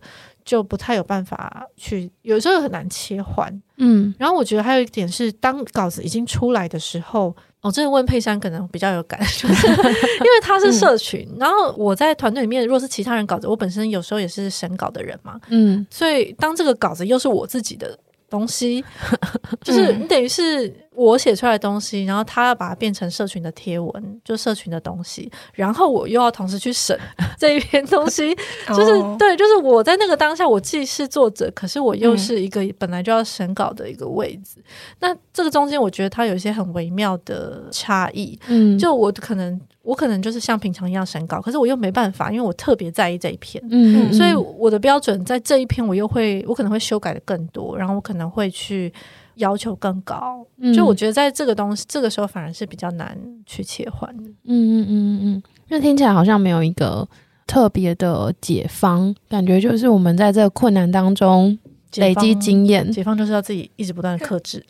就不太有办法去，有时候很难切换。嗯，然后我觉得还有一点是，当稿子已经出来的时候，哦，真的问佩珊可能比较有感，(laughs) 就是因为他是社群，嗯、然后我在团队里面，如果是其他人稿子，我本身有时候也是审稿的人嘛，嗯，所以当这个稿子又是我自己的东西，(laughs) 就是你等于是。我写出来的东西，然后他要把它变成社群的贴文，就社群的东西，然后我又要同时去审 (laughs) 这一篇东西，(laughs) 就是、oh. 对，就是我在那个当下，我既是作者，可是我又是一个本来就要审稿的一个位置。嗯、那这个中间，我觉得它有一些很微妙的差异。嗯，就我可能我可能就是像平常一样审稿，可是我又没办法，因为我特别在意这一篇，嗯，所以我的标准在这一篇，我又会我可能会修改的更多，然后我可能会去。要求更高，就我觉得在这个东西、嗯、这个时候反而是比较难去切换的。嗯嗯嗯嗯嗯，那听起来好像没有一个特别的解方，感觉就是我们在这个困难当中累积经验。解方就是要自己一直不断的克制，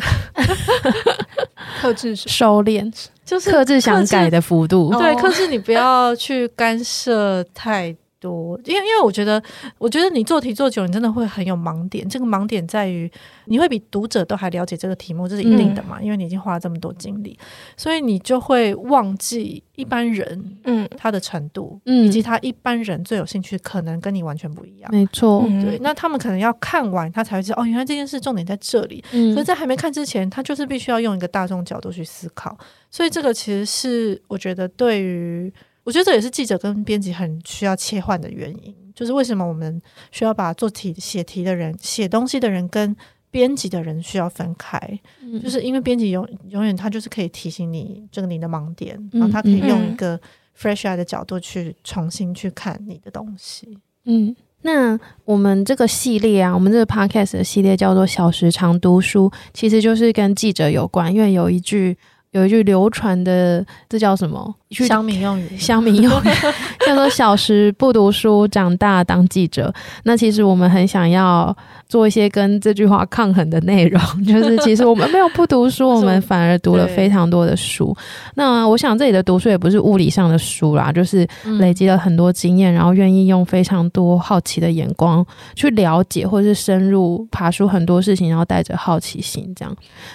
(laughs) 克制收敛，就是克制想改的幅度。对，克制你不要去干涉太多，因为因为我觉得，我觉得你做题做久，你真的会很有盲点。这个盲点在于，你会比读者都还了解这个题目，这是一定的嘛？嗯、因为你已经花了这么多精力，所以你就会忘记一般人，嗯，他的程度，嗯，以及他一般人最有兴趣，可能跟你完全不一样。没错，对。那他们可能要看完，他才会知道，哦，原来这件事重点在这里。嗯，所以在还没看之前，他就是必须要用一个大众角度去思考。所以这个其实是我觉得对于。我觉得这也是记者跟编辑很需要切换的原因，就是为什么我们需要把做题、写题的人、写东西的人跟编辑的人需要分开，嗯、就是因为编辑永永远他就是可以提醒你这个你的盲点，嗯、然后他可以用一个 fresh eye 的角度去重新去看你的东西。嗯，那我们这个系列啊，我们这个 podcast 的系列叫做“小时长读书”，其实就是跟记者有关，因为有一句有一句流传的，这叫什么？乡民用语，(laughs) 乡民用语叫做“小时不读书，长大当记者”。那其实我们很想要做一些跟这句话抗衡的内容，(laughs) 就是其实我们没有不读书，我们反而读了非常多的书。那我想这里的读书也不是物理上的书啦，就是累积了很多经验，然后愿意用非常多好奇的眼光去了解，或是深入爬梳很多事情，然后带着好奇心这样。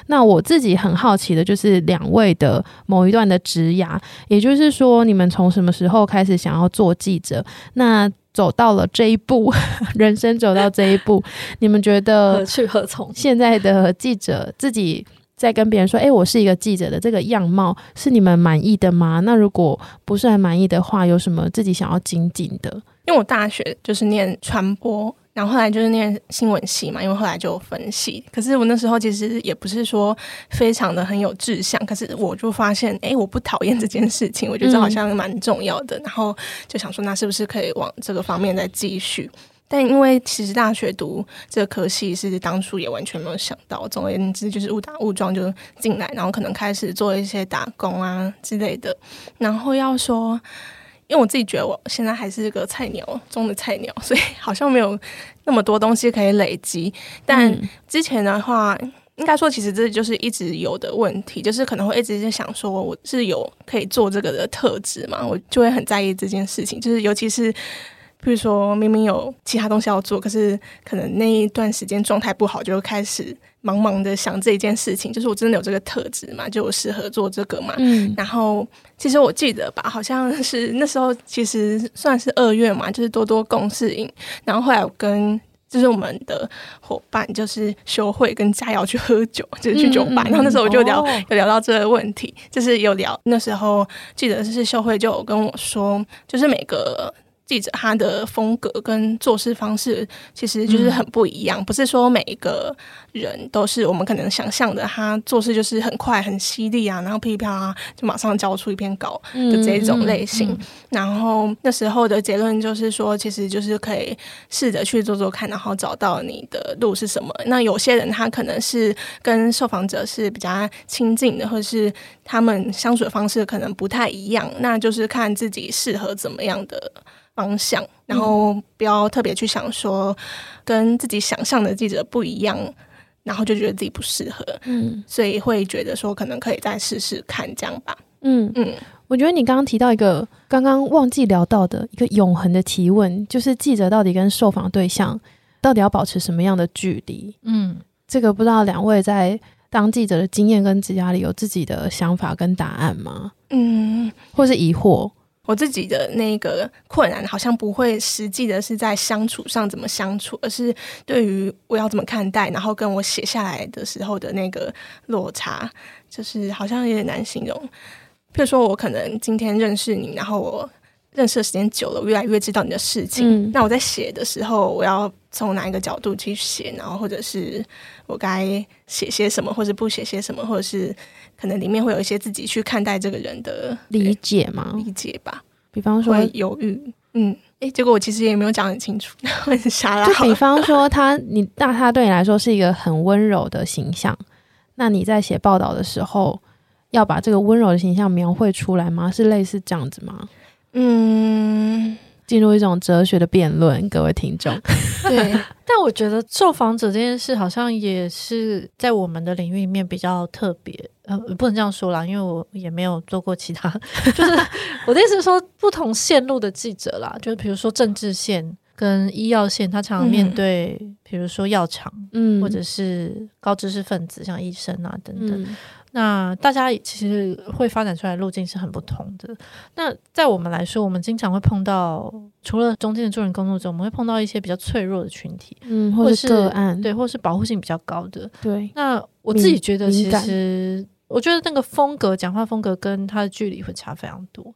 那我自己很好奇的就是两位的某一段的职涯，也。也就是说，你们从什么时候开始想要做记者？那走到了这一步，(laughs) 人生走到这一步，你们觉得何去何从？现在的记者自己在跟别人说：“诶，我是一个记者的这个样貌，是你们满意的吗？”那如果不是很满意的话，有什么自己想要精进的？因为我大学就是念传播。然后后来就是念新闻系嘛，因为后来就分系。可是我那时候其实也不是说非常的很有志向，可是我就发现，哎，我不讨厌这件事情，我觉得这好像蛮重要的。嗯、然后就想说，那是不是可以往这个方面再继续？但因为其实大学读这个科系是当初也完全没有想到。总而言之，就是误打误撞就进来，然后可能开始做一些打工啊之类的。然后要说。因为我自己觉得我现在还是个菜鸟中的菜鸟，(laughs) 所以好像没有那么多东西可以累积。但之前的话，应该说其实这就是一直有的问题，就是可能会一直在想说我是有可以做这个的特质嘛，我就会很在意这件事情。就是尤其是比如说明明有其他东西要做，可是可能那一段时间状态不好，就会开始。茫茫的想这一件事情，就是我真的有这个特质嘛？就我适合做这个嘛？嗯。然后其实我记得吧，好像是那时候其实算是二月嘛，就是多多共事营。然后后来我跟就是我们的伙伴，就是修慧跟佳瑶去喝酒，就是去酒吧。嗯嗯嗯，然后那时候我就聊，哦、有聊到这个问题，就是有聊。那时候记得是修慧就有跟我说，就是每个。记者他的风格跟做事方式其实就是很不一样，嗯、不是说每一个人都是我们可能想象的，他做事就是很快很犀利啊，然后噼里啪啦就马上交出一篇稿的这种类型。嗯嗯嗯、然后那时候的结论就是说，其实就是可以试着去做做看，然后找到你的路是什么。那有些人他可能是跟受访者是比较亲近的，或是他们相处的方式可能不太一样，那就是看自己适合怎么样的。方向，然后不要特别去想说跟自己想象的记者不一样，然后就觉得自己不适合，嗯，所以会觉得说可能可以再试试看这样吧，嗯。嗯，我觉得你刚刚提到一个刚刚忘记聊到的一个永恒的提问，就是记者到底跟受访对象到底要保持什么样的距离？嗯，这个不知道两位在当记者的经验跟职涯里有自己的想法跟答案吗？嗯，或是疑惑？我自己的那个困难，好像不会实际的是在相处上怎么相处，而是对于我要怎么看待，然后跟我写下来的时候的那个落差，就是好像有点难形容。譬如说，我可能今天认识你，然后我认识的时间久了，我越来越知道你的事情。嗯、那我在写的时候，我要从哪一个角度去写，然后或者是我该写些什么，或者不写些什么，或者是。可能里面会有一些自己去看待这个人的理解吗？理解吧。比方说犹豫，嗯，诶，结果我其实也没有讲很清楚，(laughs) 很傻啦。就比方说他，你那他对你来说是一个很温柔的形象，那你在写报道的时候，要把这个温柔的形象描绘出来吗？是类似这样子吗？嗯。进入一种哲学的辩论，各位听众。(laughs) (laughs) 对，但我觉得受访者这件事好像也是在我们的领域里面比较特别。呃，不能这样说啦，因为我也没有做过其他。就是 (laughs) 我的意思是说，不同线路的记者啦，就是比如说政治线跟医药线，他常常面对，比如说药厂，嗯，或者是高知识分子，像医生啊等等。嗯那大家其实会发展出来的路径是很不同的。那在我们来说，我们经常会碰到，除了中间的助人工作者，我们会碰到一些比较脆弱的群体，嗯，或者是个案，对，或者是保护性比较高的，对。那我自己觉得，其实我觉得那个风格，讲话风格跟他的距离会差非常多。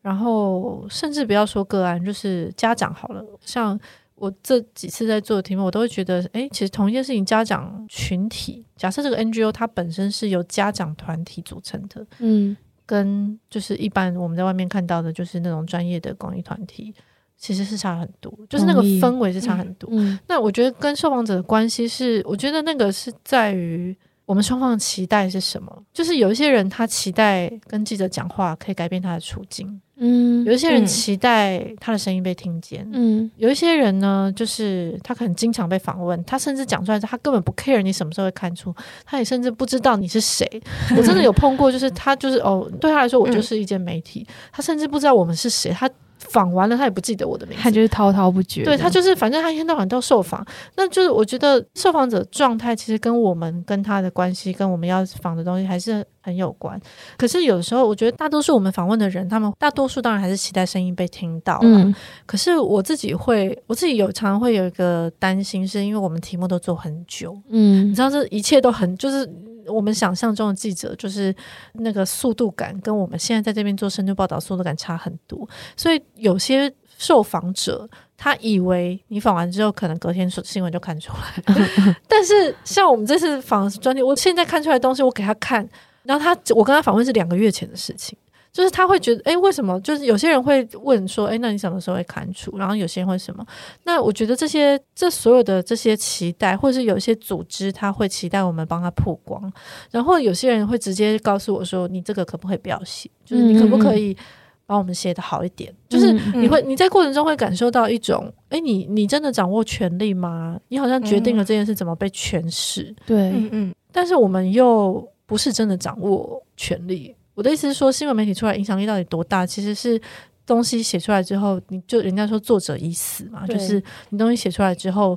然后，甚至不要说个案，就是家长好了，像。我这几次在做的题目，我都会觉得，哎，其实同一件事情，家长群体，假设这个 NGO 它本身是由家长团体组成的，嗯，跟就是一般我们在外面看到的，就是那种专业的公益团体，其实是差很多，就是那个氛围是差很多。嗯嗯、那我觉得跟受访者的关系是，我觉得那个是在于。我们双方的期待是什么？就是有一些人他期待跟记者讲话可以改变他的处境，嗯，有一些人期待他的声音被听见，嗯，有一些人呢，就是他可能经常被访问，他甚至讲出来，他根本不 care 你什么时候会看出，他也甚至不知道你是谁。(laughs) 我真的有碰过，就是他就是哦，对他来说我就是一间媒体，他甚至不知道我们是谁，他。访完了，他也不记得我的名字，他就是滔滔不绝。对，他就是，反正他一天到晚都受访，那就是我觉得受访者状态其实跟我们跟他的关系，跟我们要访的东西还是很有关。可是有的时候，我觉得大多数我们访问的人，他们大多数当然还是期待声音被听到。嗯。可是我自己会，我自己有常常会有一个担心，是因为我们题目都做很久。嗯。你知道，这一切都很就是。我们想象中的记者就是那个速度感，跟我们现在在这边做深度报道速度感差很多。所以有些受访者他以为你访完之后，可能隔天新闻就看出来。(laughs) 但是像我们这次访专题，我现在看出来的东西，我给他看，然后他我跟他访问是两个月前的事情。就是他会觉得，哎，为什么？就是有些人会问说，哎，那你什么时候会刊出？然后有些人会什么？那我觉得这些，这所有的这些期待，或者是有一些组织，他会期待我们帮他曝光。然后有些人会直接告诉我说，你这个可不可以不要写？就是你可不可以帮我们写的好一点？就是你会你在过程中会感受到一种，哎，你你真的掌握权力吗？你好像决定了这件事怎么被诠释。对，嗯嗯。但是我们又不是真的掌握权力。我的意思是说，新闻媒体出来影响力到底多大？其实是东西写出来之后，你就人家说作者已死嘛，就是你东西写出来之后，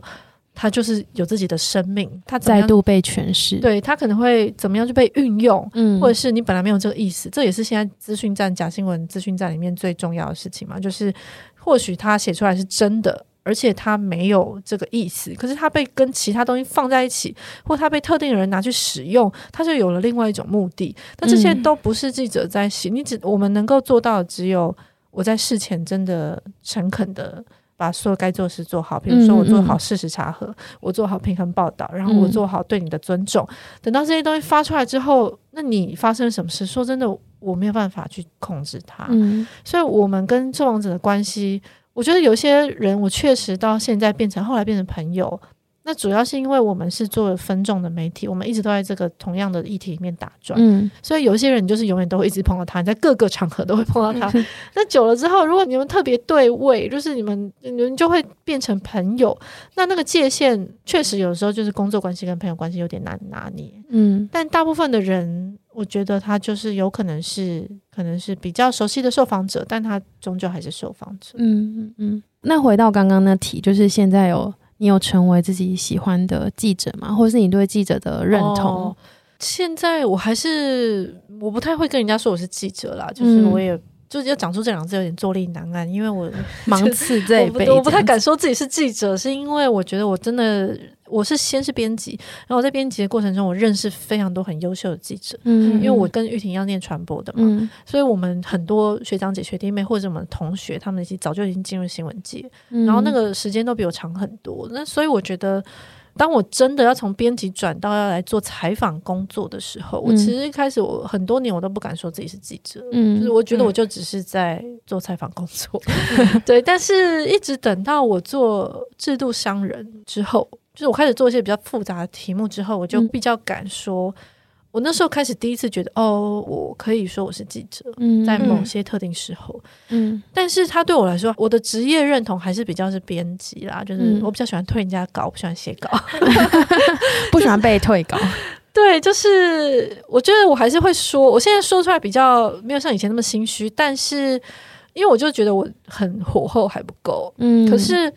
他就是有自己的生命，他再度被诠释，对他可能会怎么样就被运用，嗯，或者是你本来没有这个意思，这也是现在资讯站、假新闻资讯站里面最重要的事情嘛，就是或许他写出来是真的。而且他没有这个意思，可是他被跟其他东西放在一起，或他被特定的人拿去使用，他就有了另外一种目的。那这些都不是记者在写，你只我们能够做到的只有我在事前真的诚恳的把所有该做的事做好，比如说我做好事实查核，我做好平衡报道，然后我做好对你的尊重。等到这些东西发出来之后，那你发生了什么事？说真的，我没有办法去控制它。所以我们跟受访者的关系。我觉得有些人，我确实到现在变成后来变成朋友，那主要是因为我们是做分众的媒体，我们一直都在这个同样的议题里面打转，嗯，所以有些人就是永远都会一直碰到他，你在各个场合都会碰到他。嗯、(laughs) 那久了之后，如果你们特别对位，就是你们你们就会变成朋友。那那个界限确实有时候就是工作关系跟朋友关系有点难拿捏，嗯，但大部分的人。我觉得他就是有可能是，可能是比较熟悉的受访者，但他终究还是受访者。嗯嗯嗯。那回到刚刚那题，就是现在有你有成为自己喜欢的记者吗？或者是你对记者的认同？哦，现在我还是我不太会跟人家说我是记者啦，就是我也。嗯就是要讲出这两个字有点坐立难安，因为我 (laughs) 芒刺在背，我不太敢说自己是记者，是因为我觉得我真的我是先是编辑，然后我在编辑的过程中，我认识非常多很优秀的记者，嗯，因为我跟玉婷要念传播的嘛，嗯、所以我们很多学长姐、学弟妹或者我们同学，他们已经早就已经进入新闻界，嗯、然后那个时间都比我长很多，那所以我觉得。当我真的要从编辑转到要来做采访工作的时候，嗯、我其实一开始我很多年我都不敢说自己是记者，嗯，就是我觉得我就只是在做采访工作，嗯、(laughs) 对。但是一直等到我做制度商人之后，就是我开始做一些比较复杂的题目之后，我就比较敢说。嗯我那时候开始第一次觉得，哦，我可以说我是记者，嗯、在某些特定时候，嗯，但是他对我来说，我的职业认同还是比较是编辑啦，就是我比较喜欢推人家稿，不喜欢写稿 (laughs) (laughs) (laughs) 不喜欢被退稿。对，就是我觉得我还是会说，我现在说出来比较没有像以前那么心虚，但是因为我就觉得我很火候还不够，嗯，可是。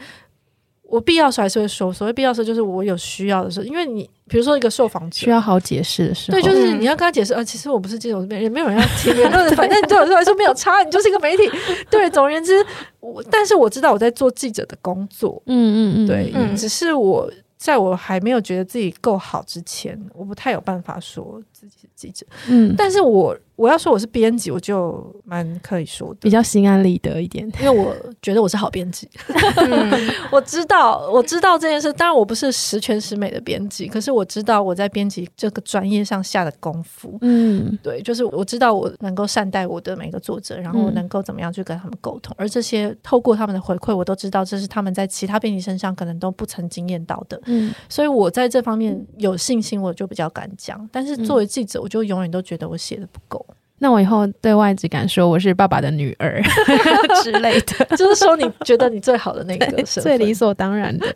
我必要时候还是会说，所谓必要时候就是我有需要的时候，因为你比如说一个受访者需要好解释的时候，对，就是你要跟他解释啊，其实我不是记者，我是也没有人要听，反正对我来说没有差，你就是一个媒体。对，总而言之，我但是我知道我在做记者的工作，嗯嗯嗯，对，嗯、只是我在我还没有觉得自己够好之前，我不太有办法说自己是记者，嗯，但是我我要说我是编辑，我就蛮可以说的，比较心安理得一点，因为我觉得我是好编辑。(laughs) 嗯、我知道，我知道这件事。当然，我不是十全十美的编辑，可是我知道我在编辑这个专业上下的功夫。嗯，对，就是我知道我能够善待我的每个作者，然后我能够怎么样去跟他们沟通，嗯、而这些透过他们的回馈，我都知道这是他们在其他编辑身上可能都不曾经验到的。嗯，所以我在这方面有信心，我就比较敢讲。但是作为记者，我就永远都觉得我写的不够。那我以后对外只敢说我是爸爸的女儿 (laughs) 之类的，(laughs) 就是说你觉得你最好的那个最理所当然的。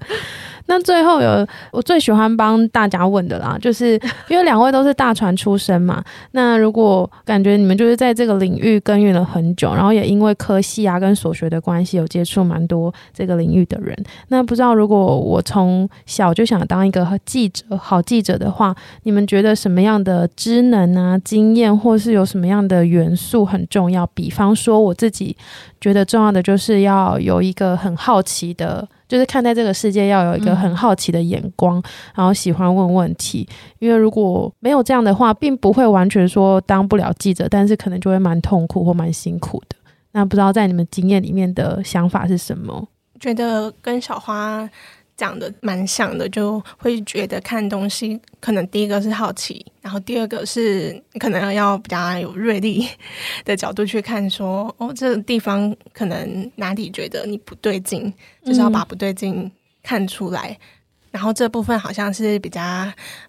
那最后有我最喜欢帮大家问的啦，(laughs) 就是因为两位都是大传出身嘛，那如果感觉你们就是在这个领域耕耘了很久，然后也因为科系啊跟所学的关系有接触蛮多这个领域的人，那不知道如果我从小就想当一个记者，好记者的话，你们觉得什么样的知能啊、经验，或是有什么样的元素很重要？比方说我自己觉得重要的就是要有一个很好奇的。就是看待这个世界要有一个很好奇的眼光，嗯、然后喜欢问问题。因为如果没有这样的话，并不会完全说当不了记者，但是可能就会蛮痛苦或蛮辛苦的。那不知道在你们经验里面的想法是什么？觉得跟小花。讲的蛮像的，就会觉得看东西可能第一个是好奇，然后第二个是可能要比较有锐利的角度去看说，说哦，这个地方可能哪里觉得你不对劲，就是要把不对劲看出来，嗯、然后这部分好像是比较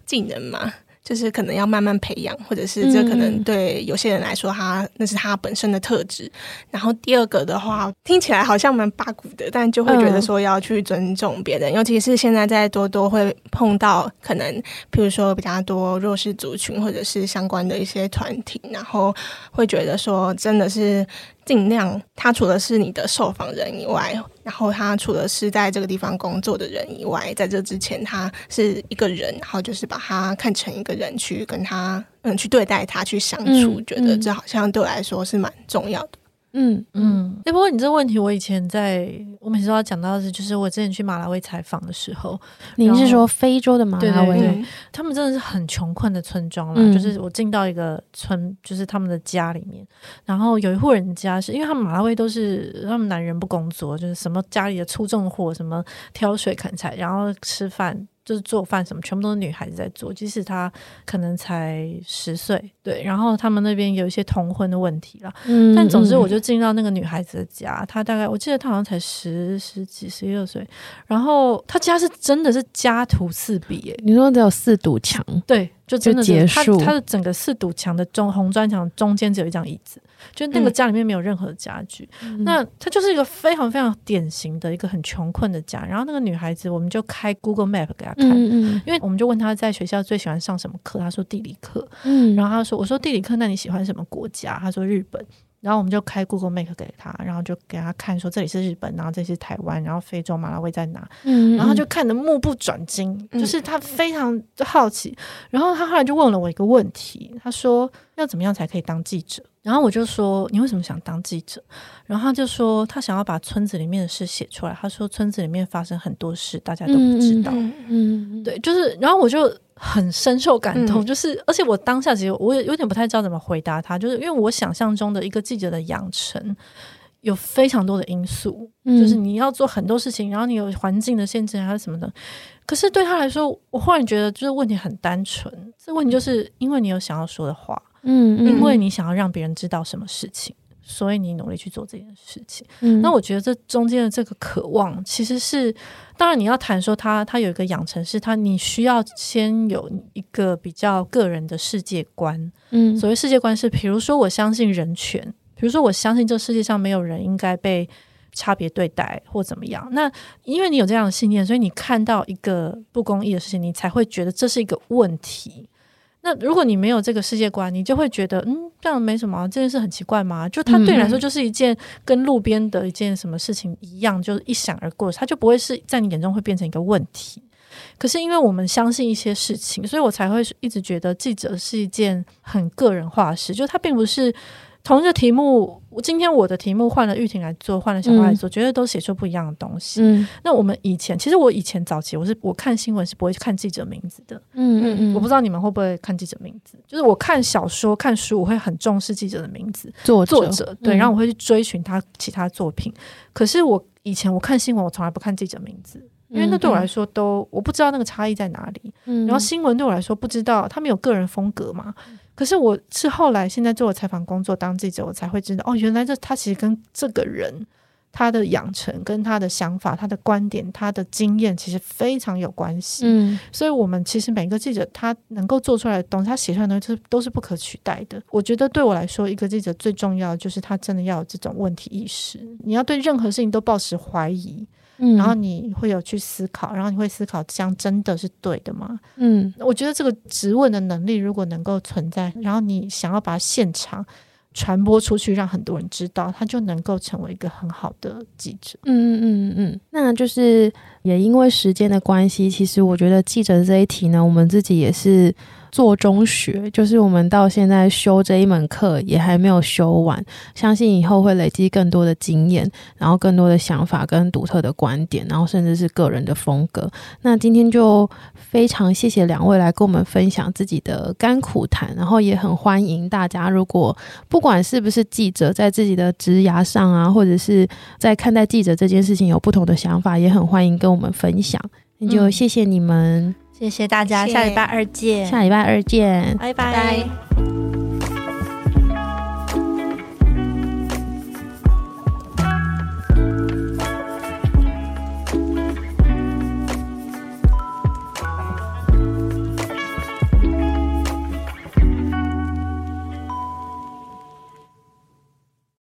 技能嘛。就是可能要慢慢培养，或者是这可能对有些人来说他，他那是他本身的特质。然后第二个的话，听起来好像蛮八股的，但就会觉得说要去尊重别人，尤其是现在在多多会碰到可能，譬如说比较多弱势族群或者是相关的一些团体，然后会觉得说真的是。尽量，他除了是你的受访人以外，然后他除了是在这个地方工作的人以外，在这之前他是一个人，然后就是把他看成一个人去跟他嗯去对待他去相处，嗯、觉得这好像对我来说是蛮重要的。嗯嗯，哎、欸，不过你这个问题，我以前在我每次都要讲到的是，就是我之前去马拉维采访的时候，你是说非洲的马拉维？对，对，对，他们真的是很穷困的村庄了。嗯、就是我进到一个村，就是他们的家里面，然后有一户人家是因为他们马拉维都是他们男人不工作，就是什么家里的粗重活，什么挑水砍柴，然后吃饭。就是做饭什么，全部都是女孩子在做，即使她可能才十岁，对。然后他们那边有一些童婚的问题了，嗯，但总之我就进到那个女孩子的家，她大概我记得她好像才十十几、十一二岁，然后她家是真的是家徒四壁，欸，你说只有四堵墙，对。就真的结束，他的整个四堵墙的中红砖墙中间只有一张椅子，就那个家里面没有任何家具。嗯、那他就是一个非常非常典型的一个很穷困的家。然后那个女孩子，我们就开 Google Map 给她看，嗯嗯，因为我们就问她在学校最喜欢上什么课，她说地理课。嗯，然后她说，我说地理课，那你喜欢什么国家？她说日本。然后我们就开 Google Map 给他，然后就给他看说，这里是日本，然后这是台湾，然后非洲马拉维在哪？嗯，然后就看得目不转睛，嗯、就是他非常好奇。然后他后来就问了我一个问题，他说要怎么样才可以当记者？然后我就说你为什么想当记者？然后他就说他想要把村子里面的事写出来。他说村子里面发生很多事，大家都不知道。嗯，嗯对，就是，然后我就。很深受感动，就是，而且我当下其实我也有点不太知道怎么回答他，就是因为我想象中的一个记者的养成有非常多的因素，就是你要做很多事情，然后你有环境的限制还是什么的。可是对他来说，我忽然觉得就是问题很单纯，这问题就是因为你有想要说的话，嗯，因为你想要让别人知道什么事情。所以你努力去做这件事情，嗯，那我觉得这中间的这个渴望，其实是当然你要谈说他他有一个养成，是他你需要先有一个比较个人的世界观，嗯，所谓世界观是，比如说我相信人权，比如说我相信这世界上没有人应该被差别对待或怎么样，那因为你有这样的信念，所以你看到一个不公义的事情，你才会觉得这是一个问题。那如果你没有这个世界观，你就会觉得，嗯，这样没什么，这件事很奇怪吗？就它对你来说就是一件跟路边的一件什么事情一样，就是一闪而过，它就不会是在你眼中会变成一个问题。可是因为我们相信一些事情，所以我才会一直觉得记者是一件很个人化的事，就它并不是同一个题目，今天我的题目换了玉婷来做，换了小花来做，觉得都写出不一样的东西。嗯，那我们以前其实我以前早期我是我看新闻是不会看记者名字的。嗯嗯嗯，我不知道你们会不会看记者名字，就是我看小说看书我会很重视记者的名字，作者，作者对，然后我会去追寻他其他作品。可是我以前我看新闻，我从来不看记者名字。因为那对我来说都我不知道那个差异在哪里，嗯、然后新闻对我来说不知道他们有个人风格嘛。可是我是后来现在做了采访工作当记者，我才会知道哦，原来这他其实跟这个人他的养成、跟他的想法、他的观点、他的经验其实非常有关系。嗯，所以我们其实每个记者他能够做出来的东西，他写出来的东西都是不可取代的。我觉得对我来说，一个记者最重要的就是他真的要有这种问题意识，你要对任何事情都抱持怀疑。嗯，然后你会有去思考，然后你会思考这样真的是对的吗？嗯，我觉得这个质问的能力如果能够存在，然后你想要把现场传播出去，让很多人知道，他就能够成为一个很好的记者。嗯嗯嗯嗯，那就是也因为时间的关系，其实我觉得记者这一题呢，我们自己也是。做中学，就是我们到现在修这一门课也还没有修完，相信以后会累积更多的经验，然后更多的想法跟独特的观点，然后甚至是个人的风格。那今天就非常谢谢两位来跟我们分享自己的甘苦谈，然后也很欢迎大家，如果不管是不是记者，在自己的职涯上啊，或者是在看待记者这件事情有不同的想法，也很欢迎跟我们分享。那就谢谢你们。谢谢大家，下礼拜二见。下礼拜二见，拜拜。